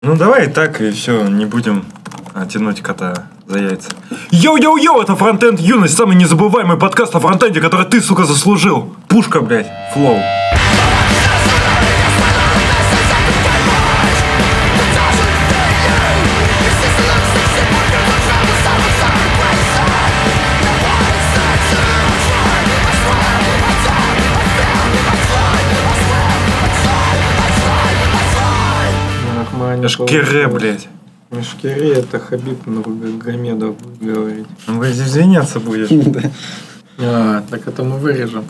Ну давай так и все, не будем а, тянуть кота за яйца. Йоу-йоу-йоу, это Фронтенд Юность, самый незабываемый подкаст о фронтенде, который ты, сука, заслужил. Пушка, блядь, flow. Шкере, блядь. Мешкири это Хабиб Нургамедов будет говорить. Ну, извиняться будешь. А, так это мы вырежем.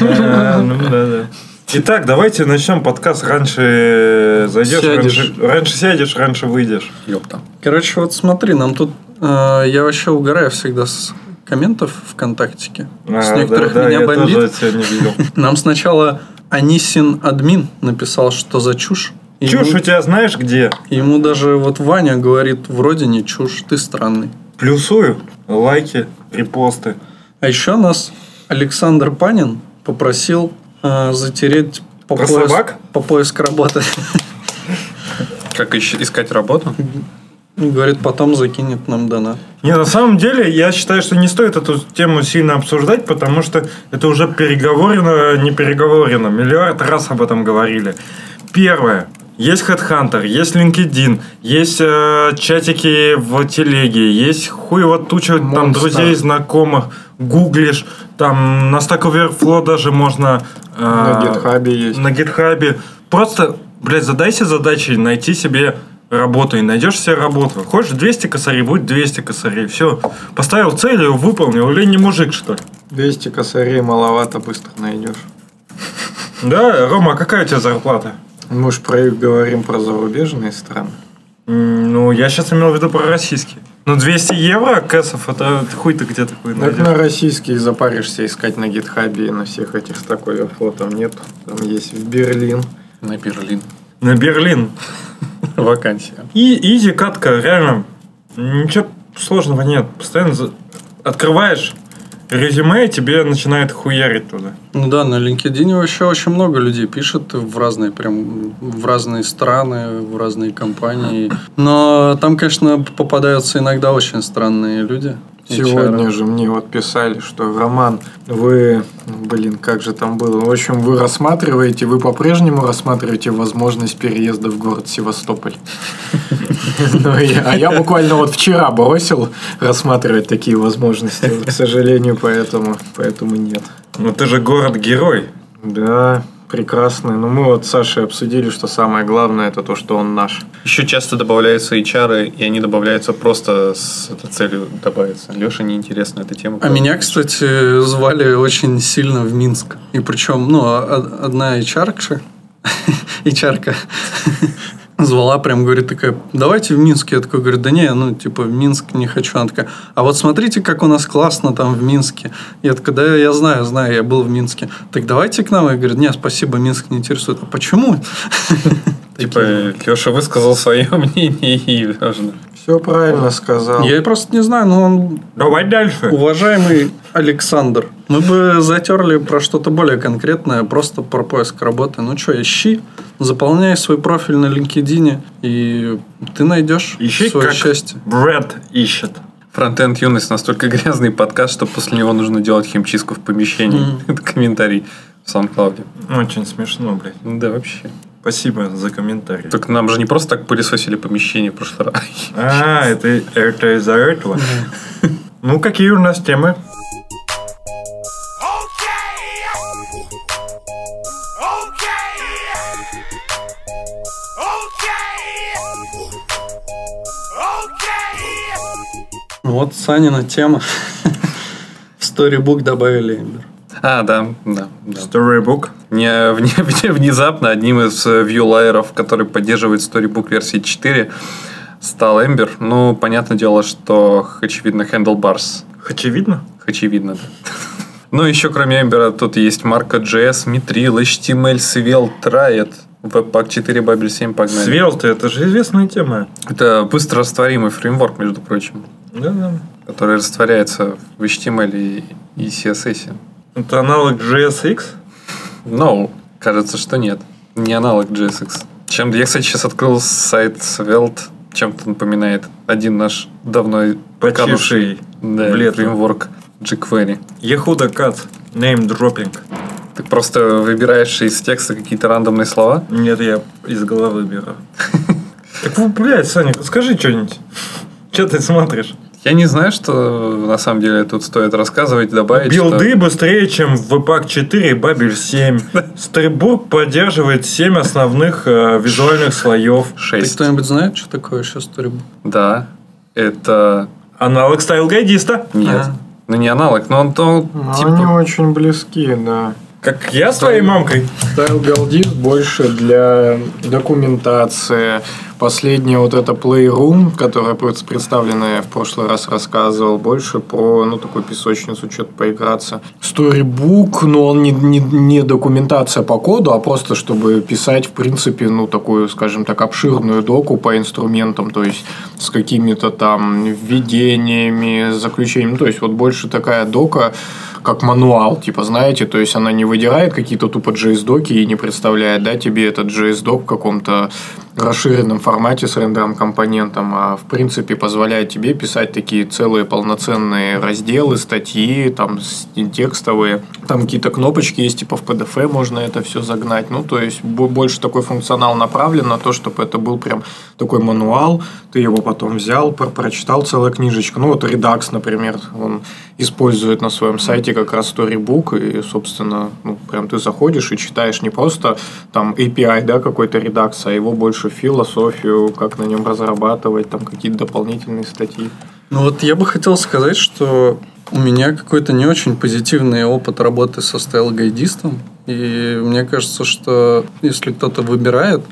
А, Ну да, да. Итак, давайте начнем подкаст. Раньше зайдешь, Сядешь. раньше, раньше сядешь, раньше выйдешь. Ёпта. Короче, вот смотри, нам тут... э, я вообще угораю всегда с комментов ВКонтактике. с А, некоторых да, да, меня я бомбит. тоже сегодня видел. Нам сначала Анисин админ написал, что за чушь. Ему- Чушь у тебя знаешь где? Ему даже вот Ваня говорит, вроде не чушь, ты странный. Плюсую. Лайки, репосты. А еще нас Александр Панин попросил э, затереть по, Про поиск- собак? по поиск работы. Как ищ- искать работу? Говорит, потом закинет нам донат. Не, на самом деле, я считаю, что не стоит эту тему сильно обсуждать, потому что это уже переговорено, не переговорено. Миллиард раз об этом говорили. Первое. Есть Headhunter, есть LinkedIn, есть э, чатики в телеге, есть хуево туча там Monster. друзей, знакомых, гуглишь, там на Stack Overflow даже можно... э, На гитхабе есть. на гитхабе. Просто, блядь, задайся задачей найти себе работу и найдешь себе работу. Хочешь 200 косарей, будет 200 косарей. Все. Поставил цель, ее выполнил. Или не мужик, что ли? 200 косарей маловато быстро найдешь. Да, Рома, а какая у тебя зарплата? Мы же про, говорим про зарубежные страны. Ну, я сейчас имел в виду про российские. Ну, 200 евро кэсов, это хуй ты где такой Так найдешь. на российских запаришься искать на гитхабе и на всех этих Stack Overflow там нет. Там есть в Берлин. На Берлин. На Берлин. Вакансия. И изи катка, реально. Ничего сложного нет. Постоянно за- открываешь резюме, тебе начинает хуярить туда. Ну да, на LinkedIn вообще очень много людей пишет в разные прям в разные страны, в разные компании. Но там, конечно, попадаются иногда очень странные люди. Сегодня же мне вот писали, что Роман, вы, блин, как же там было? В общем, вы рассматриваете, вы по-прежнему рассматриваете возможность переезда в город Севастополь. Ну, А я буквально вот вчера бросил рассматривать такие возможности. К сожалению, поэтому, поэтому нет. Ну ты же город-герой. Да, прекрасно. Но мы вот с Сашей обсудили, что самое главное это то, что он наш. Еще часто добавляются HR, и они добавляются просто с этой целью добавиться. Леша неинтересна эта тема. А меня, кстати, звали очень сильно в Минск. И причем, ну, а- одна HR-ка, HR-ка звала, прям говорит такая, давайте в Минск. Я такой говорю, да не, ну, типа, в Минск не хочу. Она такая, а вот смотрите, как у нас классно там в Минске. Я такой, да, я знаю, знаю, я был в Минске. Так давайте к нам. Я говорю, нет, спасибо, Минск не интересует. А почему? Типа, Леша высказал свое мнение и важно. Все правильно сказал. Я просто не знаю, но он Давай дальше. Уважаемый Александр, мы бы затерли про что-то более конкретное, просто про поиск работы. Ну что, ищи, заполняй свой профиль на LinkedIn, и ты найдешь Ищи, свое как счастье. Брэд ищет. Фронтенд юность настолько грязный подкаст, что после него нужно делать химчистку в помещении. Это комментарий в SoundCloud. Очень смешно, блядь. Да, вообще. Спасибо за комментарий. Так нам же не просто так пылесосили помещение в прошлый раз. А, это, это из-за этого. Ну, какие у нас темы? Вот Санина тема. В Storybook добавили Эмбер. А, да, да, да. Storybook. Не, вне- вне- внезапно одним из э, вьюлайеров, который поддерживает Storybook версии 4, стал Ember. Ну, понятное дело, что, очевидно, Handlebars. Очевидно. Очевидно, да. Ну, еще кроме Ember тут есть Marco.js, Mitril, HTML, Svelte, Riot, Webpack 4, Babel 7, погнали. Свелты, это же известная тема. Это быстро растворимый фреймворк, между прочим, Да-да. который растворяется в HTML и, и CSS. Это аналог JSX? No, кажется, что нет. Не аналог JSX. Чем я, кстати, сейчас открыл сайт Svelte, чем-то напоминает один наш давно Почивший да, фреймворк jQuery. Ехуда Кат. Name dropping. Ты просто выбираешь из текста какие-то рандомные слова. Нет, я из головы беру. Так, ну, блядь, Саня, скажи что-нибудь. Что ты смотришь? Я не знаю, что на самом деле тут стоит рассказывать, добавить. Build ы быстрее, чем в Webpack 4 и Babel 7. Storybook поддерживает 7 основных э, визуальных слоев. что Ты 6. кто-нибудь знает, что такое сейчас Storybook? Да. Это... Аналог Styleguidist а. Нет. А. Ну, не аналог, но он то, Ну, типа... Они очень близки, да. Как я с твоей мамкой. Style Галдис больше для документации. Последняя вот эта Playroom, которая пред- представлена, я в прошлый раз рассказывал, больше про, ну, такую песочницу, что-то поиграться. Storybook, но он не, не, не документация по коду, а просто чтобы писать, в принципе, ну, такую, скажем так, обширную доку по инструментам, то есть с какими-то там введениями, заключениями. То есть вот больше такая дока, как мануал, типа, знаете, то есть она не выдирает какие-то тупо JS-доки и не представляет, да, тебе этот JS-док в каком-то расширенном формате с рендером компонентом, а в принципе позволяет тебе писать такие целые полноценные разделы, статьи, там текстовые, там какие-то кнопочки есть, типа в PDF можно это все загнать, ну, то есть бо- больше такой функционал направлен на то, чтобы это был прям такой мануал, ты его потом взял, про- прочитал целая книжечка, ну, вот Redux, например, он использует на своем сайте как раз Storybook, и, собственно, ну, прям ты заходишь и читаешь не просто там API, да, какой-то Redux, а его больше философию, как на нем разрабатывать, там какие-то дополнительные статьи. Ну вот я бы хотел сказать, что у меня какой-то не очень позитивный опыт работы со стайл-гайдистом. И мне кажется, что если кто-то выбирает,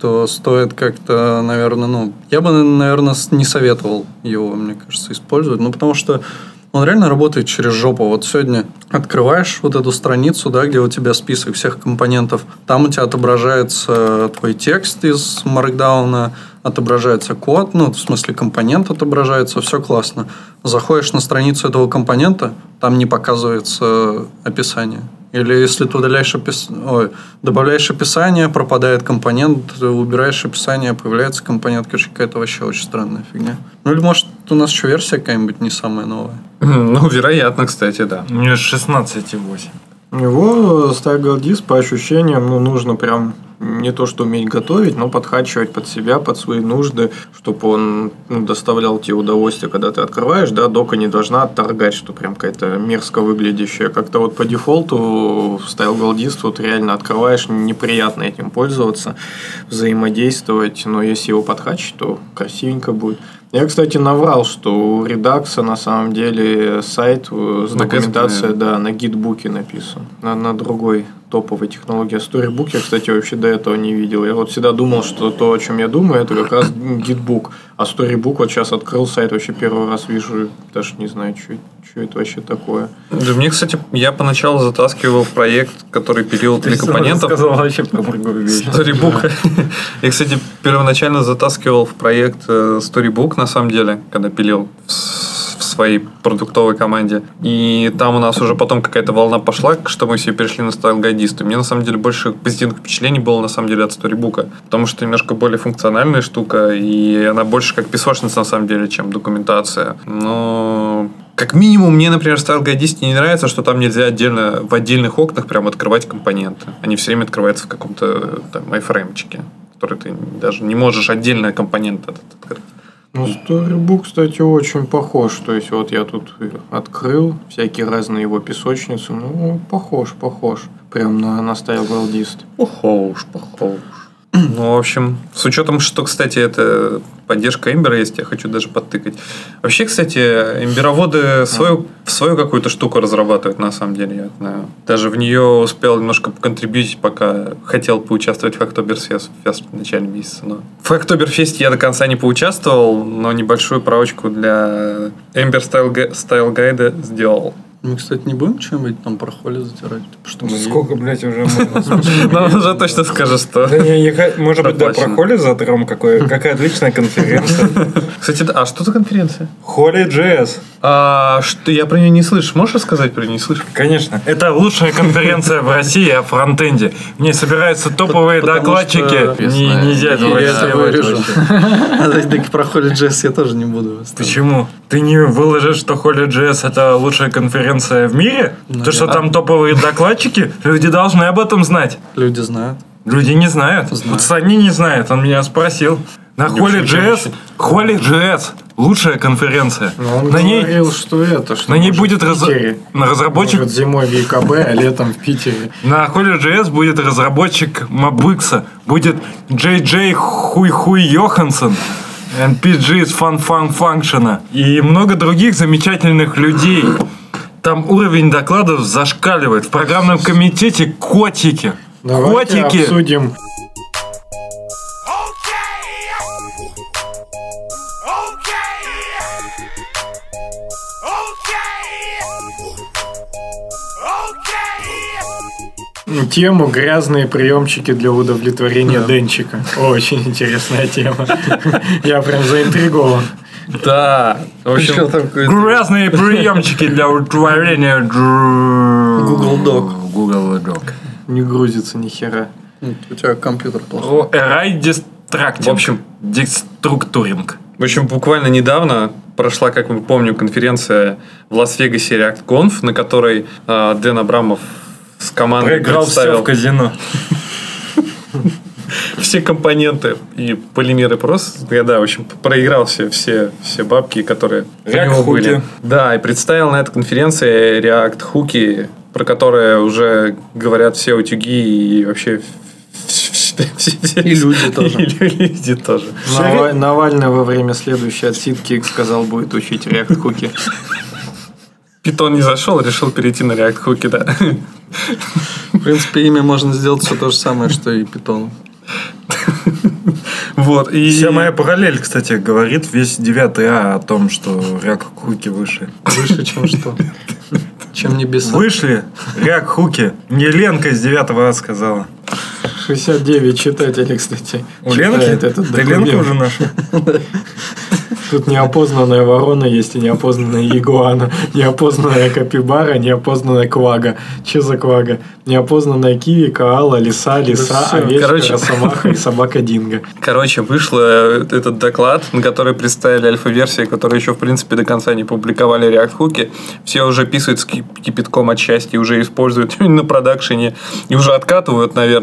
то стоит как-то, наверное, ну... Я бы, наверное, не советовал его, мне кажется, использовать. Ну, потому что он реально работает через жопу. Вот сегодня открываешь вот эту страницу, да, где у тебя список всех компонентов. Там у тебя отображается твой текст из маркдауна, отображается код, ну, в смысле компонент отображается, все классно. Заходишь на страницу этого компонента, там не показывается описание. Или если ты удаляешь опис... Ой, добавляешь описание, пропадает компонент, убираешь описание, появляется компонент. Короче, какая-то вообще очень странная фигня. Ну или может у нас еще версия какая-нибудь не самая новая. Ну, вероятно, кстати, да. У меня 16,8. Его Style Disk по ощущениям, ну, нужно прям не то, что уметь готовить, но подхачивать под себя, под свои нужды, чтобы он ну, доставлял тебе удовольствие, когда ты открываешь, да, дока не должна отторгать, что прям какая-то мерзко выглядящая. Как-то вот по дефолту в Style Goldist вот реально открываешь, неприятно этим пользоваться, взаимодействовать, но если его подхачить, то красивенько будет. Я, кстати, наврал, что у Redux на самом деле сайт э, с На документацией, Gatsby, да, на гитбуке написан. На, на другой топовой технологии. А Storybook я, кстати, вообще до этого не видел. Я вот всегда думал, что то, о чем я думаю, это как раз гитбук. А Storybook вот сейчас открыл сайт, вообще первый раз вижу, даже не знаю, что это вообще такое. Да, мне, кстати, я поначалу затаскивал в проект, который пилил для компонентов. сказал вообще про другую вещь. Storybook. Я, кстати, первоначально затаскивал в проект э, Storybook, на самом деле, когда пилил в своей продуктовой команде. И там у нас уже потом какая-то волна пошла, что мы все перешли на. И мне, на самом деле, больше позитивных впечатлений было, на самом деле, от Storybook. Потому что немножко более функциональная штука, и она больше как песочница, на самом деле, чем документация. Но как минимум, мне, например, Style Guidist не нравится, что там нельзя отдельно в отдельных окнах прям открывать компоненты. Они все время открываются в каком-то там айфреймчике, который ты даже не можешь отдельно компонент этот открыть. Ну, Storybook, кстати, очень похож. То есть, вот я тут открыл всякие разные его песочницы. Ну, похож, похож. Прям на, на Style Goldist. Похож, похож. Ну, в общем, с учетом, что, кстати, это поддержка Эмбера есть, я хочу даже подтыкать. Вообще, кстати, эмбероводы свою, свою какую-то штуку разрабатывают, на самом деле, я знаю. Даже в нее успел немножко поконтрибьютить, пока хотел поучаствовать в Октоберфест в начале месяца. Но... В Октоберфесте я до конца не поучаствовал, но небольшую правочку для Gu- Style Guide сделал. Мы, кстати, не будем чем-нибудь там про холи затирать? Что мы Сколько, блядь, уже он уже точно скажет, что... Может быть, да, про. Холли затрем, какой, какая отличная конференция. Кстати, а что за конференция? Холли JS. А, что я про нее не слышу. Можешь рассказать про нее? Не слышу. Конечно. Это лучшая конференция в России о фронтенде. В ней собираются топовые докладчики. Нельзя этого так про холи джесс я тоже не буду. Почему? Ты не выложишь, что Холли JS это лучшая конференция в мире? То, что там топовые докладчики? Люди должны об этом знать. Люди знают. Люди не знают. Знают. Вот Сани не знает, он меня спросил. На Холли JS, Холли JS лучшая конференция. Но он на ней, говорил, что это, что на ней будет раз- на разработчик Может, зимой в ЕКБ, а летом в Питере. На Холли JS будет разработчик Mabix, будет JJ Хуй Хуй Йоханссон, NPG из Fun Fun Function и много других замечательных людей. Там уровень докладов зашкаливает. В программном комитете котики. Давайте котики. обсудим тему «Грязные приемчики для удовлетворения денчика». Очень интересная тема. Я прям заинтригован. Да. В общем, Грязные приемчики для удовлетворения Google Doc. Google Doc. Не грузится ни хера. Ну, У тебя компьютер плохой. Array Distracting. В общем- деструктуринг. В общем, буквально недавно прошла, как мы помним, конференция в Лас-Вегасе ReactConf, на которой э, Дэн Абрамов с командой Проиграл все представил в казино. все компоненты и полимеры просто, я, да, в общем, проиграл все, все, все бабки, которые у React были. Да, и представил на этой конференции React хуки, про которые уже говорят все утюги и вообще И люди тоже. И люди тоже. Нава- Навальный во время следующей отсидки сказал, будет учить React хуки. Питон не зашел, решил перейти на React хуки, да. В принципе, ими можно сделать все то же самое, что и питон. Вот, и... Вся моя параллель, кстати, говорит весь 9 А о том, что React хуки выше. Выше, чем что? Чем небеса. Вышли React хуки. Мне Ленка из 9 А сказала. 69 читателей, кстати, У читает Ленки? этот Ты Ленку уже нашел? Тут неопознанная ворона есть и неопознанная ягуана, неопознанная капибара, неопознанная квага. Че за квага? Неопознанная киви, коала, лиса, лиса, всё. овечка, Короче. росомаха и собака Динго. Короче, вышел э, этот доклад, на который представили альфа-версии, которые еще, в принципе, до конца не публиковали React хуки. Все уже писают с кип- кипятком от счастья, уже используют на продакшене и уже откатывают, наверное.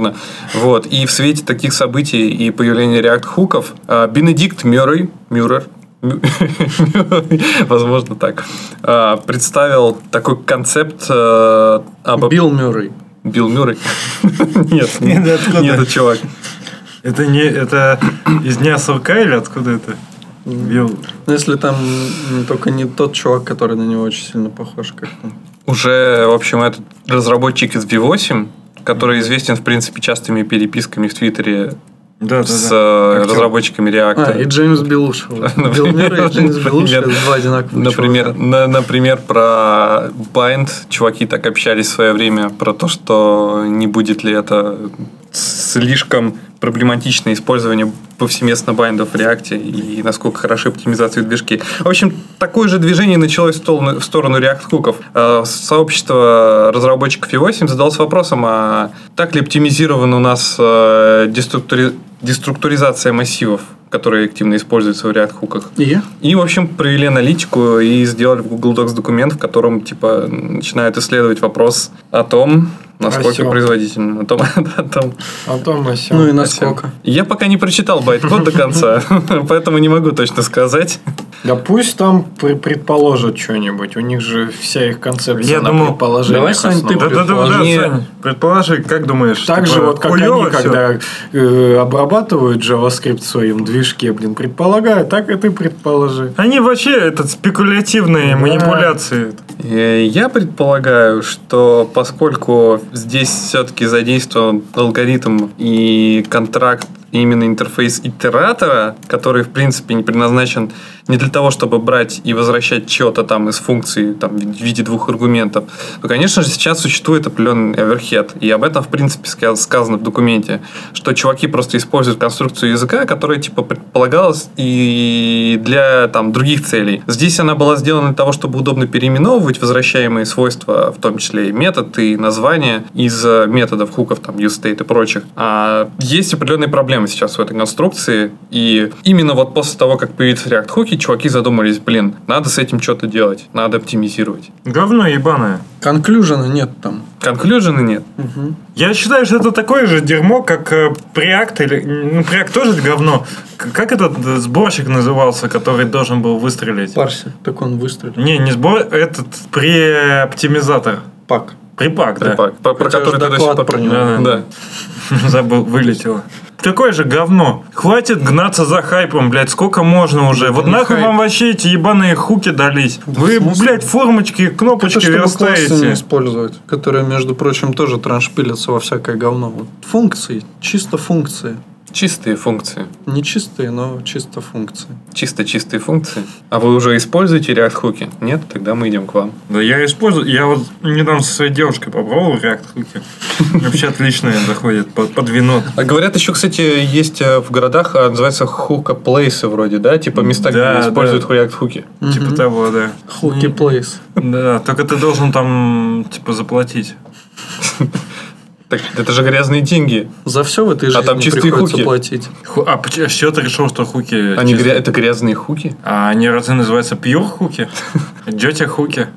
Вот. И в свете таких событий и появления React хуков э, Бенедикт Мюррей, Мюррер, Мю- возможно так, э, представил такой концепт э, об... Билл Мюррей. Билл Мюррей? Нет, Нет, этот чувак. Это не это из дня сурка или откуда это? Бил. Ну, если там только не тот чувак, который на него очень сильно похож, как там. Уже, в общем, этот разработчик из V8, который известен, в принципе, частыми переписками в Твиттере Да, да, с да. э, Актер. разработчиками React. А, и Джеймс Белуш. Билл Мюррей и Джеймс Белуш это Например, два одинаковых Например, на- например, про Bind чуваки так общались в свое время, про то, что не будет ли это слишком проблематичное использование повсеместно байндов в React и насколько хороши оптимизации в движке. В общем, такое же движение началось в сторону, в сторону React хуков. Э, Сообщество разработчиков V8 задалось вопросом, а так ли оптимизирована у нас э, деструктури- деструктуризация массивов, которые активно используются в React хуках? И? И, в общем, провели аналитику и сделали в Google Docs документ, в котором, типа, начинают исследовать вопрос о том, насколько О сём. производительно. О том, о том. А то мы сё. Ну и насколько. Я пока не прочитал байт-код до конца, поэтому не могу точно сказать. Да пусть там предположат что-нибудь. У них же вся их концепция Я на думал- предположениях Давай, Сань, ты основана. Да, да, да, да, Предположи. Сань, предположи, как думаешь? Так же типа, вот, как они, когда э, обрабатывают JavaScript в своем движке, блин, предполагают, так и ты предположи. Они вообще этот спекулятивные манипуляции. Э, Я предполагаю, что поскольку здесь все-таки задействован алгоритм и контракт именно интерфейс итератора, который, в принципе, не предназначен не для того, чтобы брать и возвращать что-то там из функции там, в виде двух аргументов, то, конечно же, сейчас существует определенный оверхед. И об этом, в принципе, сказано в документе, что чуваки просто используют конструкцию языка, которая, типа, предполагалась и для там, других целей. Здесь она была сделана для того, чтобы удобно переименовывать возвращаемые свойства, в том числе и метод, и названия из методов хуков, там, useState и прочих. А есть определенные проблемы сейчас в этой конструкции, и именно вот после того, как появится React Hooky, чуваки задумались, блин, надо с этим что-то делать, надо оптимизировать. Говно ебаное. Конклюжена нет там. Конклюжена нет. Угу. Я считаю, что это такое же дерьмо, как э, Preact или... Ну, Preact тоже говно. Как этот э, сборщик назывался, который должен был выстрелить? Парсер. Так он выстрелил. Не, не сбор, этот преоптимизатор. Пак. Припак, да. Припак, про тебя который ты до сих пор... про него. Да, да. Да. Забыл, вылетело. Такое же говно. Хватит гнаться за хайпом, блядь, сколько можно уже. Вот нахуй хайп. вам вообще эти ебаные хуки дались. Вы, в смысле? блядь, формочки, Это кнопочки чтобы классы не верстаете. использовать, которые, между прочим, тоже траншпилятся во всякое говно. Вот функции, чисто функции. Чистые функции. Не чистые, но чисто функции. Чисто чистые функции. А вы уже используете React хуки? Нет? Тогда мы идем к вам. Да я использую. Я вот недавно со своей девушкой попробовал React хуки. Вообще отлично заходит под, под вино. А говорят, еще, кстати, есть э, в городах, а, называется хука плейсы вроде, да? Типа места, Да, где используют да. React хуки. Типа того, да. Хуки плейс. Да, только ты должен там, типа, заплатить. Так, это же грязные деньги. За все в этой жизни А там чистые приходится хуки. платить. Ху- А поч- с чего ты решил, что хуки Они чистые? гря- Это грязные хуки? А они разве называются пьюр хуки? Дете хуки.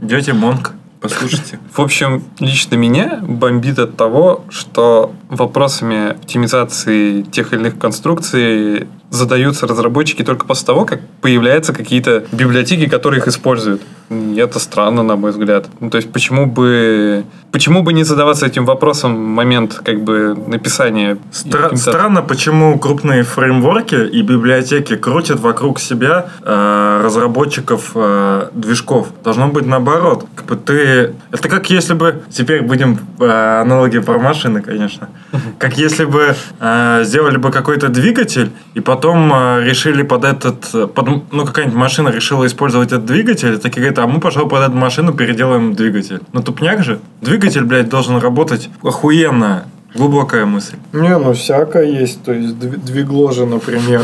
Дете монк. Послушайте. В общем, лично меня бомбит от того, что вопросами оптимизации тех или иных конструкций задаются разработчики только после того, как появляются какие-то библиотеки, которые их используют. И это странно, на мой взгляд. Ну, то есть, почему бы, почему бы не задаваться этим вопросом в момент как бы написания Стра- странно, почему крупные фреймворки и библиотеки крутят вокруг себя э, разработчиков э, движков. Должно быть наоборот. Как бы ты... Это как если бы... Теперь будем э, аналогии про машины, конечно. Как если бы э, сделали бы какой-то двигатель, и потом э, решили под этот... э, под- ну, какая-нибудь машина решила использовать этот двигатель, и такие говорят, а мы, пожалуй, под эту машину переделаем двигатель. Ну, тупняк же. Двигатель, блядь, должен работать охуенно. Глубокая мысль. Не, ну всякое есть. То есть дв- двигло же, например,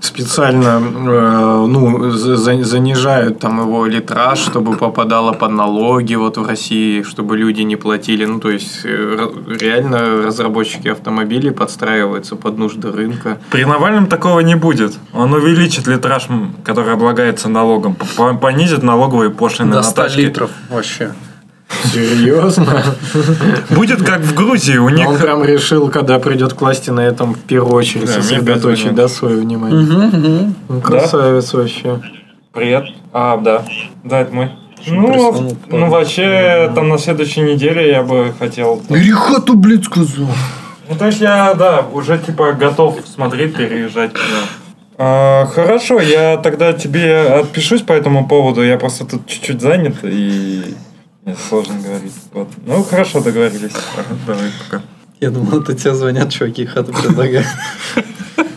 специально э, ну, за- за- занижают там его литраж, чтобы попадало под налоги вот в России, чтобы люди не платили. Ну, то есть, э, реально разработчики автомобилей подстраиваются под нужды рынка. При Навальном такого не будет. Он увеличит литраж, который облагается налогом, понизит налоговые пошлины До на 100 тачки. литров вообще. Серьезно? Будет как в Грузии, у Он них... прям решил, когда придет к власти, на этом в первую очередь Да, сосредоточить да, свое внимание. Мгм. Ну, красавец вообще. Привет. А, да. Да, это мой. Ну, ну, вообще, там на следующей неделе я бы хотел... Бери хату, блядь, сказал. Ну, то есть я, да, уже типа готов смотреть, переезжать. да. А, хорошо, я тогда тебе отпишусь по этому поводу. Я просто тут чуть-чуть занят и сложно говорить. Вот. Ну, хорошо, договорились. Давай, пока. Я думал, это тебе звонят чуваки, хату предлагают.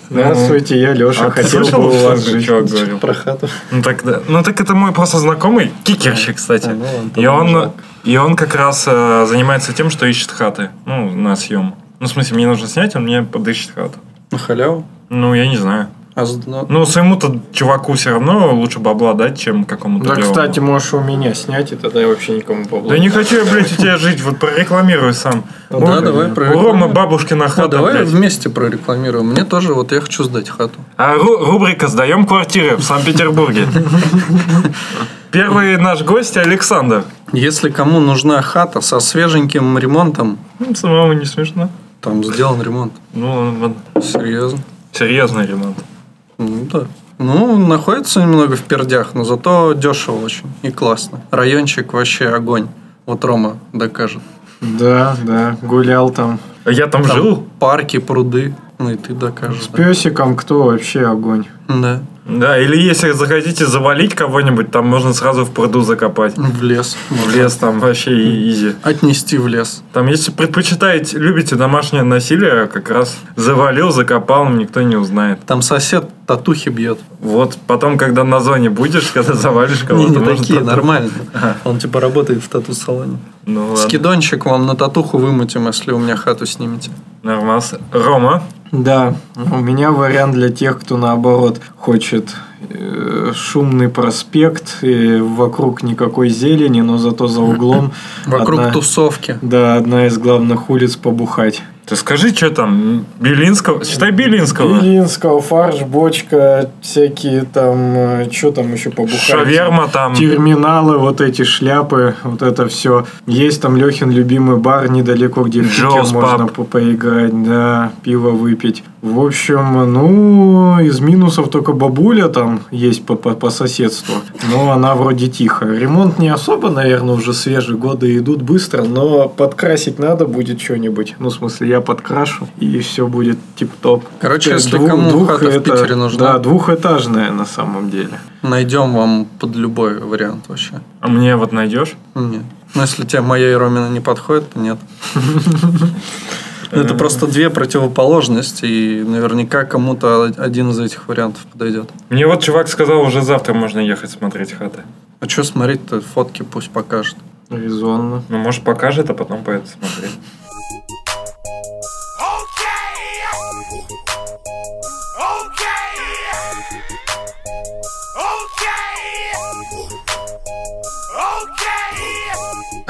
Здравствуйте, я Леша. А Хотел слышал, бы у вас жить. чувак говорил? Про хату. Ну так, да. ну так это мой просто знакомый, кикерщик, кстати. А, ну ладно, и, он, и он как раз э, занимается тем, что ищет хаты. Ну, на съем. Ну, в смысле, мне нужно снять, он мне подыщет хату. На халяву? Ну, я не знаю. А с- ну, Ну, своему-то чуваку все равно лучше бабла дать, чем какому-то Да, левому. кстати, можешь у меня снять, и тогда я вообще никому бабла Да не хочу я, блядь, у тебя жить, вот прорекламируй сам. Да, У- давай, У прорекламируй. Ромы бабушкина ну, хата, давай блядь. вместе прорекламируем. Мне тоже, вот я хочу сдать хату. А ру- рубрика «Сдаем квартиры в Санкт-Петербурге». Первый наш гость Александр. Если кому нужна хата со свеженьким ремонтом, Ну, Самому не смешно. там сделан ремонт. Ну, Серьезно. серьезный ремонт. Ну да. Ну, находится немного в пердях, но зато дешево очень и классно. Райончик вообще огонь. Вот Рома докажет. Да, да, гулял там. А Я там, Там жил. парки, пруды. Ну и ты докажешь. С песиком кто вообще огонь? Да. Да, или если захотите завалить кого-нибудь, там можно сразу в пруду закопать. В лес. В лес там вообще изи. Отнести в лес. Там, если предпочитаете, любите домашнее насилие, как раз завалил, закопал, никто не узнает. Там сосед татухи бьет. Вот потом, когда на зоне будешь, когда завалишь кого-то, не такие, тату- нормально. Он типа работает в тату-салоне. Ну Скидончик вам на татуху вымутим, если у меня хату снимете. нормас. Рома, Да, у меня вариант для тех, кто наоборот хочет э, шумный проспект, и вокруг никакой зелени, но зато за углом Вокруг одна- тусовки. Да, одна из главных улиц побухать. Ты скажи, что там, Белинского? Считай Белинского. Белинского, фарш, бочка, всякие там, что там еще побухать? Шаверма там. Терминалы, вот эти шляпы, вот это все. Есть там Лехин любимый бар недалеко, где в Джоз можно по- поиграть, да, пиво выпить. В общем, ну, из минусов только бабуля там есть по, по, по соседству. Но она вроде тихо. Ремонт не особо, наверное, уже свежие годы идут быстро, но подкрасить надо будет что-нибудь. Ну, в смысле, я подкрашу, и все будет тип-топ. Короче, Э, если двух- кому двух хата в это- Питере нужна. Да, двухэтажная на самом деле. Найдем вам под любой вариант вообще. А мне вот найдешь? Нет. Ну, если тебе моя и Ромина не подходит, то нет. Это просто две противоположности, и наверняка кому-то один из этих вариантов подойдет. Мне вот чувак сказал, уже завтра можно ехать смотреть хаты. А что смотреть-то? Фотки пусть покажет. Резонно. Ну, может, покажет, а потом поедет смотреть.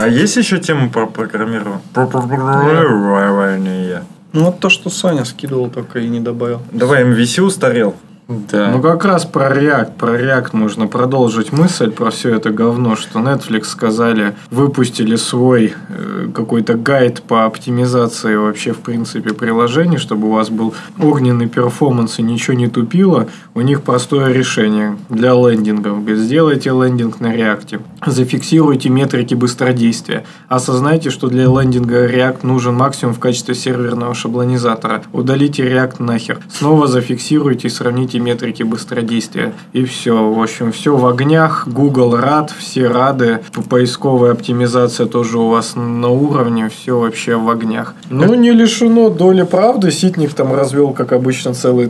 А есть еще тема про программирование? Про программирование. Ну, вот то, что Саня скидывал, только и не добавил. Давай, MVC устарел. Да. Ну, как раз про React. Про React можно продолжить мысль про все это говно, что Netflix сказали, выпустили свой э, какой-то гайд по оптимизации вообще, в принципе, приложений, чтобы у вас был огненный перформанс и ничего не тупило. У них простое решение для лендингов. Сделайте лендинг на React. Зафиксируйте метрики быстродействия. Осознайте, что для лендинга React нужен максимум в качестве серверного шаблонизатора. Удалите React нахер. Снова зафиксируйте и сравните метрики быстродействия. И все. В общем, все в огнях. Google рад, все рады. Поисковая оптимизация тоже у вас на уровне. Все вообще в огнях. Ну, не лишено доли правды. Ситник там развел, как обычно, целый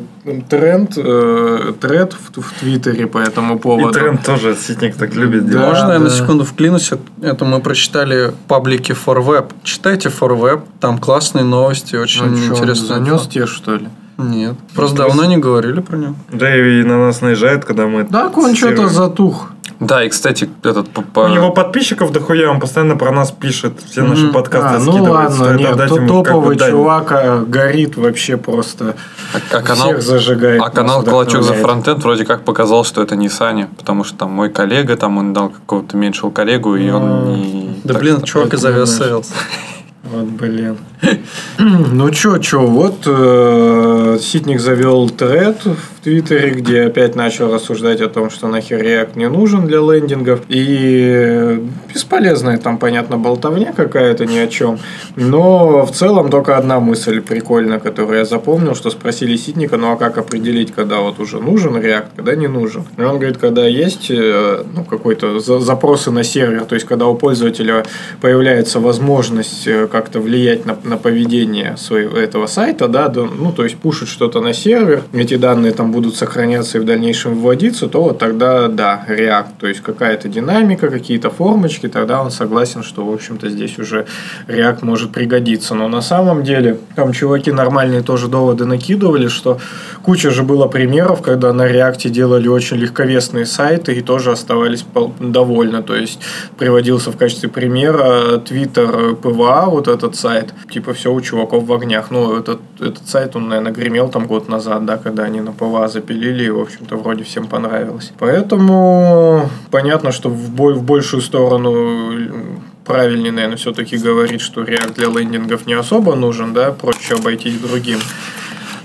тренд, э, тред в, в Твиттере по этому И поводу. тренд тоже Ситник так любит Да. делать. Можно я на да. секунду вклинусь? Это мы прочитали паблики ForWeb. Читайте ForWeb, там классные новости, очень он интересно. занес те, что ли? Нет. Просто давно не говорили про него. Да и на нас наезжает, когда мы... Так он что-то затух. Да, и, кстати, этот... по- У него подписчиков дохуя, он постоянно про нас пишет. Все наши Мгм. подкасты А, ну скидывает. ладно, Стоит нет, то ему как бы топовый дань. чувак а, горит вообще просто. а, а канал, всех зажигает. а канал нас Калачок за фронтенд вроде как показал, что это не Саня, потому что там мой коллега, там он дал какого-то меньшего коллегу, и он не... Да так блин, чувак из этого Aviasales. Вот, блин. Ну чё, чё, вот э, Ситник завел тред в Твиттере, где опять начал рассуждать о том, что нахер React не нужен для лендингов. И бесполезная там, понятно, болтовня какая-то ни о чем. Но в целом только одна мысль прикольная, которую я запомнил, что спросили Ситника, ну а как определить, когда вот уже нужен React, когда не нужен. И он говорит, когда есть э, ну, какой-то за- запросы на сервер, то есть когда у пользователя появляется возможность э, как-то влиять на, на поведение своего, этого сайта, да, да, ну, то есть пушить что-то на сервер, эти данные там будут сохраняться и в дальнейшем вводиться, то вот тогда, да, React, то есть какая-то динамика, какие-то формочки, тогда он согласен, что, в общем-то, здесь уже React может пригодиться. Но на самом деле, там чуваки нормальные тоже доводы накидывали, что куча же было примеров, когда на React делали очень легковесные сайты и тоже оставались довольны. То есть приводился в качестве примера Twitter PVA, вот этот сайт, типа все у чуваков в огнях. Ну, этот, этот сайт, он, наверное, гремел там год назад, да, когда они на PVA запилили, и, в общем-то, вроде всем понравилось. Поэтому понятно, что в, бой, в большую сторону правильнее, наверное, все-таки говорить, что React для лендингов не особо нужен, да, проще обойтись другим.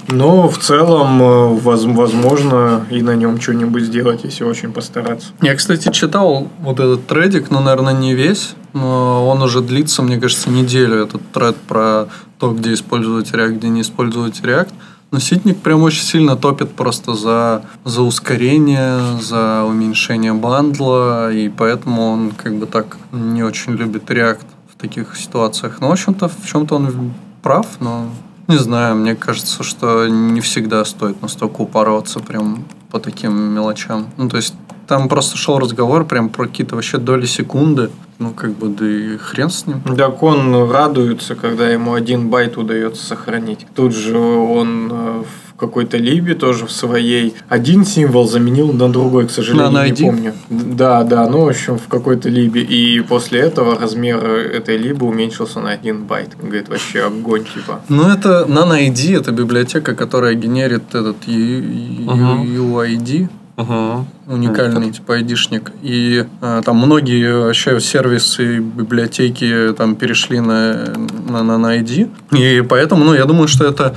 Но в целом, э, воз- возможно, и на нем что-нибудь сделать, если очень постараться. Я, кстати, читал вот этот тредик, ну, наверное, не весь, но он уже длится, мне кажется, неделю, этот тред про то, где использовать React, где не использовать React. Но Ситник прям очень сильно топит просто за, за ускорение, за уменьшение бандла, и поэтому он как бы так не очень любит React в таких ситуациях. Но, в общем-то, в чем-то он прав, но не знаю, мне кажется, что не всегда стоит настолько упороться прям по таким мелочам. Ну, то есть там просто шел разговор прям про какие-то вообще доли секунды. Ну, как бы, да и хрен с ним. Так он радуется, когда ему один байт удается сохранить. Тут же он э, в какой-то либе тоже в своей один символ заменил на другой, к сожалению, Nano ID? помню. Да, да, ну, в общем, в какой-то либе. И после этого размер этой либы уменьшился на один байт. Говорит, вообще огонь, типа. Ну, это NanoID, это библиотека, которая генерит этот. UID, Угу. уникальный типа айдишник. И э, там многие вообще сервисы, библиотеки там перешли на, на, на, на ID. И поэтому, ну, я думаю, что это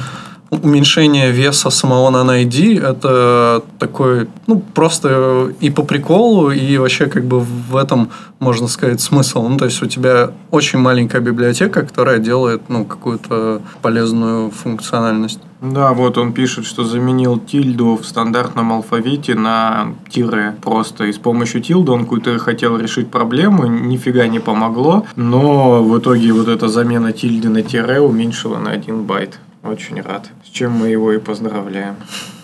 уменьшение веса самого Nano ID это такой, ну, просто и по приколу, и вообще как бы в этом, можно сказать, смысл. Ну, то есть у тебя очень маленькая библиотека, которая делает, ну, какую-то полезную функциональность. Да, вот он пишет, что заменил тильду в стандартном алфавите на тире просто. И с помощью тильды он какую-то хотел решить проблему, нифига не помогло. Но в итоге вот эта замена тильды на тире уменьшила на один байт. Очень рад. С чем мы его и поздравляем.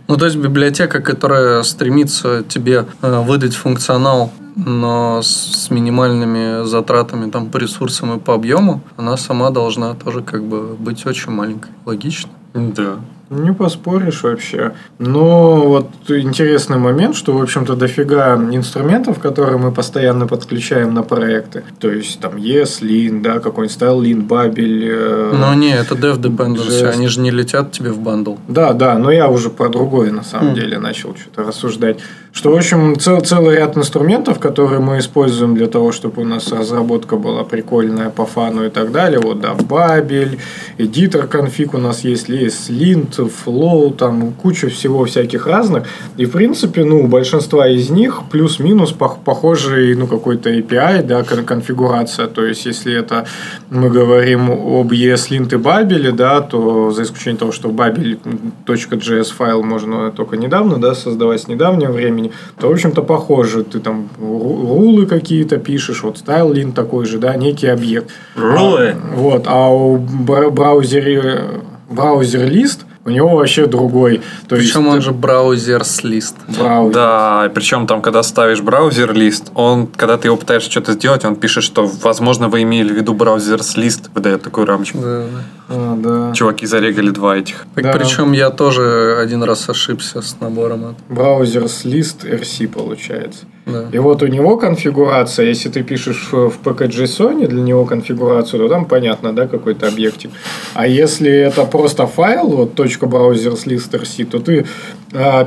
Ну, то есть библиотека, которая стремится тебе э, выдать функционал, но с, с минимальными затратами там по ресурсам и по объему, она сама должна тоже как бы быть очень маленькой. Логично. Да. Не поспоришь вообще. Но вот интересный момент, что, в общем-то, дофига инструментов, которые мы постоянно подключаем на проекты. То есть, там, ESLint, да, какой-нибудь StyleLint, Babel. э, Но не, это dev dependency, они же не летят тебе в бандл. Да, да, но я уже про другое на самом Хм. деле начал что-то рассуждать. Что, в общем, цел- целый ряд инструментов, которые мы используем для того, чтобы у нас разработка была прикольная по фану и так далее. Вот, да, Babel, эдитор конфиг у нас есть, есть Lint, Flow, там куча всего всяких разных. И, в принципе, ну, большинства из них плюс-минус пох- похожий, ну, какой-то API, да, кон- конфигурация. То есть, если это мы говорим об ESLint и Babel, да, то за исключением того, что Babel.js файл можно только недавно, да, создавать с недавнего времени, то, в общем-то, похоже. Ты там ру- рулы какие-то пишешь, вот StyleLint такой же, да, некий объект. Рулы. Вот, а у бра- браузере браузер лист у него вообще другой. То Причем есть он же браузер с лист. браузер. Да, причем там, когда ставишь браузер лист, он, когда ты его пытаешься что-то сделать, он пишет, что, возможно, вы имели в виду браузер с лист, выдает такую рамочку. Да, да. А, да. Чуваки зарегали два этих. Так Да. причем я тоже один раз ошибся с набором. от- Браузер с лист RC получается. Да. И вот у него конфигурация, если ты пишешь в PKJSON для него конфигурацию, то там понятно, да, какой-то объектик. А если это просто файл, вот точка браузер с list RC, то ты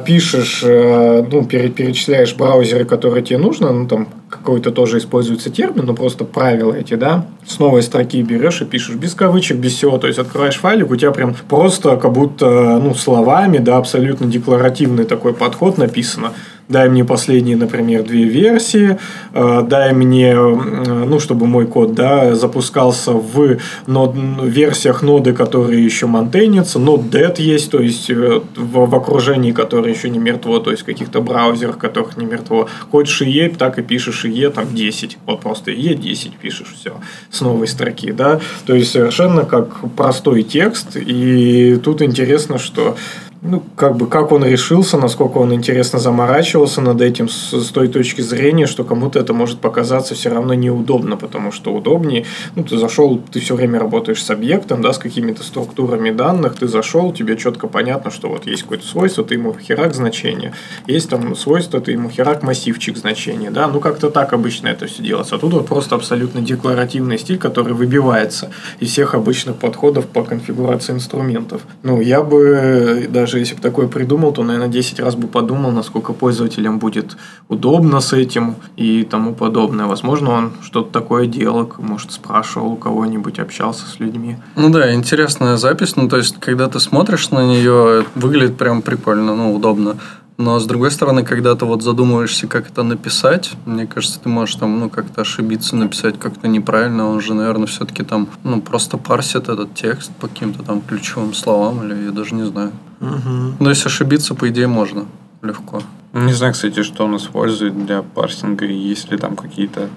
пишешь, э, ну, пере- перечисляешь браузеры, которые тебе нужно, ну, там какой-то тоже используется термин, но просто правила эти, да, с новой строки берешь и пишешь без кавычек, без всего, то есть открываешь файлик, у тебя прям просто как будто, ну, словами, да, абсолютно декларативный такой подход написано. Дай мне последние, например, две версии, э, дай мне, э, ну, чтобы мой код, да, запускался в нод- версиях ноды, которые еще монтейнятся, Node.dat есть, то есть э, в, в окружении, которое еще не мертво, то есть в каких-то браузерах, которых не мертво. Хочешь IE, так и пишешь IE, там 10, вот просто IE 10 пишешь, все, с новой строки, да, то есть совершенно как простой текст, и тут интересно, что ну, как бы, как он решился, насколько он интересно заморачивался над этим с, с той точки зрения, что кому-то это может показаться все равно неудобно, потому что удобнее, ну, ты зашел, ты все время работаешь с объектом, да, с какими-то структурами данных, ты зашел, тебе четко понятно, что вот есть какое-то свойство, ты ему херак значение, есть там свойство, ты ему херак массивчик значение, да, ну, как-то так обычно это все делается, а тут вот просто абсолютно декларативный стиль, который выбивается из всех обычных подходов по конфигурации инструментов. Ну, я бы даже если бы такое придумал, то, наверное, 10 раз бы подумал, насколько пользователям будет удобно с этим и тому подобное. Возможно, он что-то такое делал, может, спрашивал у кого-нибудь, общался с людьми. Ну да, интересная запись. Ну, то есть, когда ты смотришь на нее, выглядит прям прикольно, ну, удобно. Но, с другой стороны, когда ты вот задумываешься, как это написать, мне кажется, ты можешь там, ну, как-то ошибиться, написать как-то неправильно. Он же, наверное, все-таки там, ну, просто парсит этот текст по каким-то там ключевым словам, или я даже не знаю. Но если ошибиться, по идее, можно легко. Не знаю, кстати, что он использует для парсинга, и есть ли там какие-то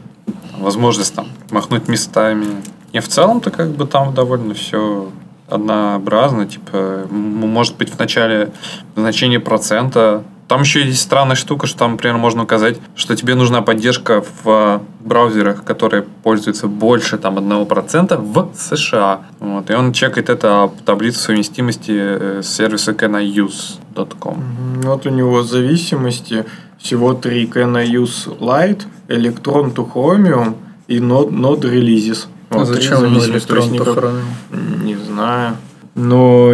возможности там махнуть местами. И в целом-то как бы там довольно все однообразно, типа, может быть, в начале значение процента. Там еще есть странная штука, что там, например, можно указать, что тебе нужна поддержка в браузерах, которые пользуются больше там 1% в США. Вот. И он чекает это по таблице совместимости э, с сервиса canIuse.com. Вот у него зависимости всего три Can I Use Lite, Electron to Chromium и Node, Node Releases. А Вот три зачем есть электрон никак- похоронил? Не знаю. Но,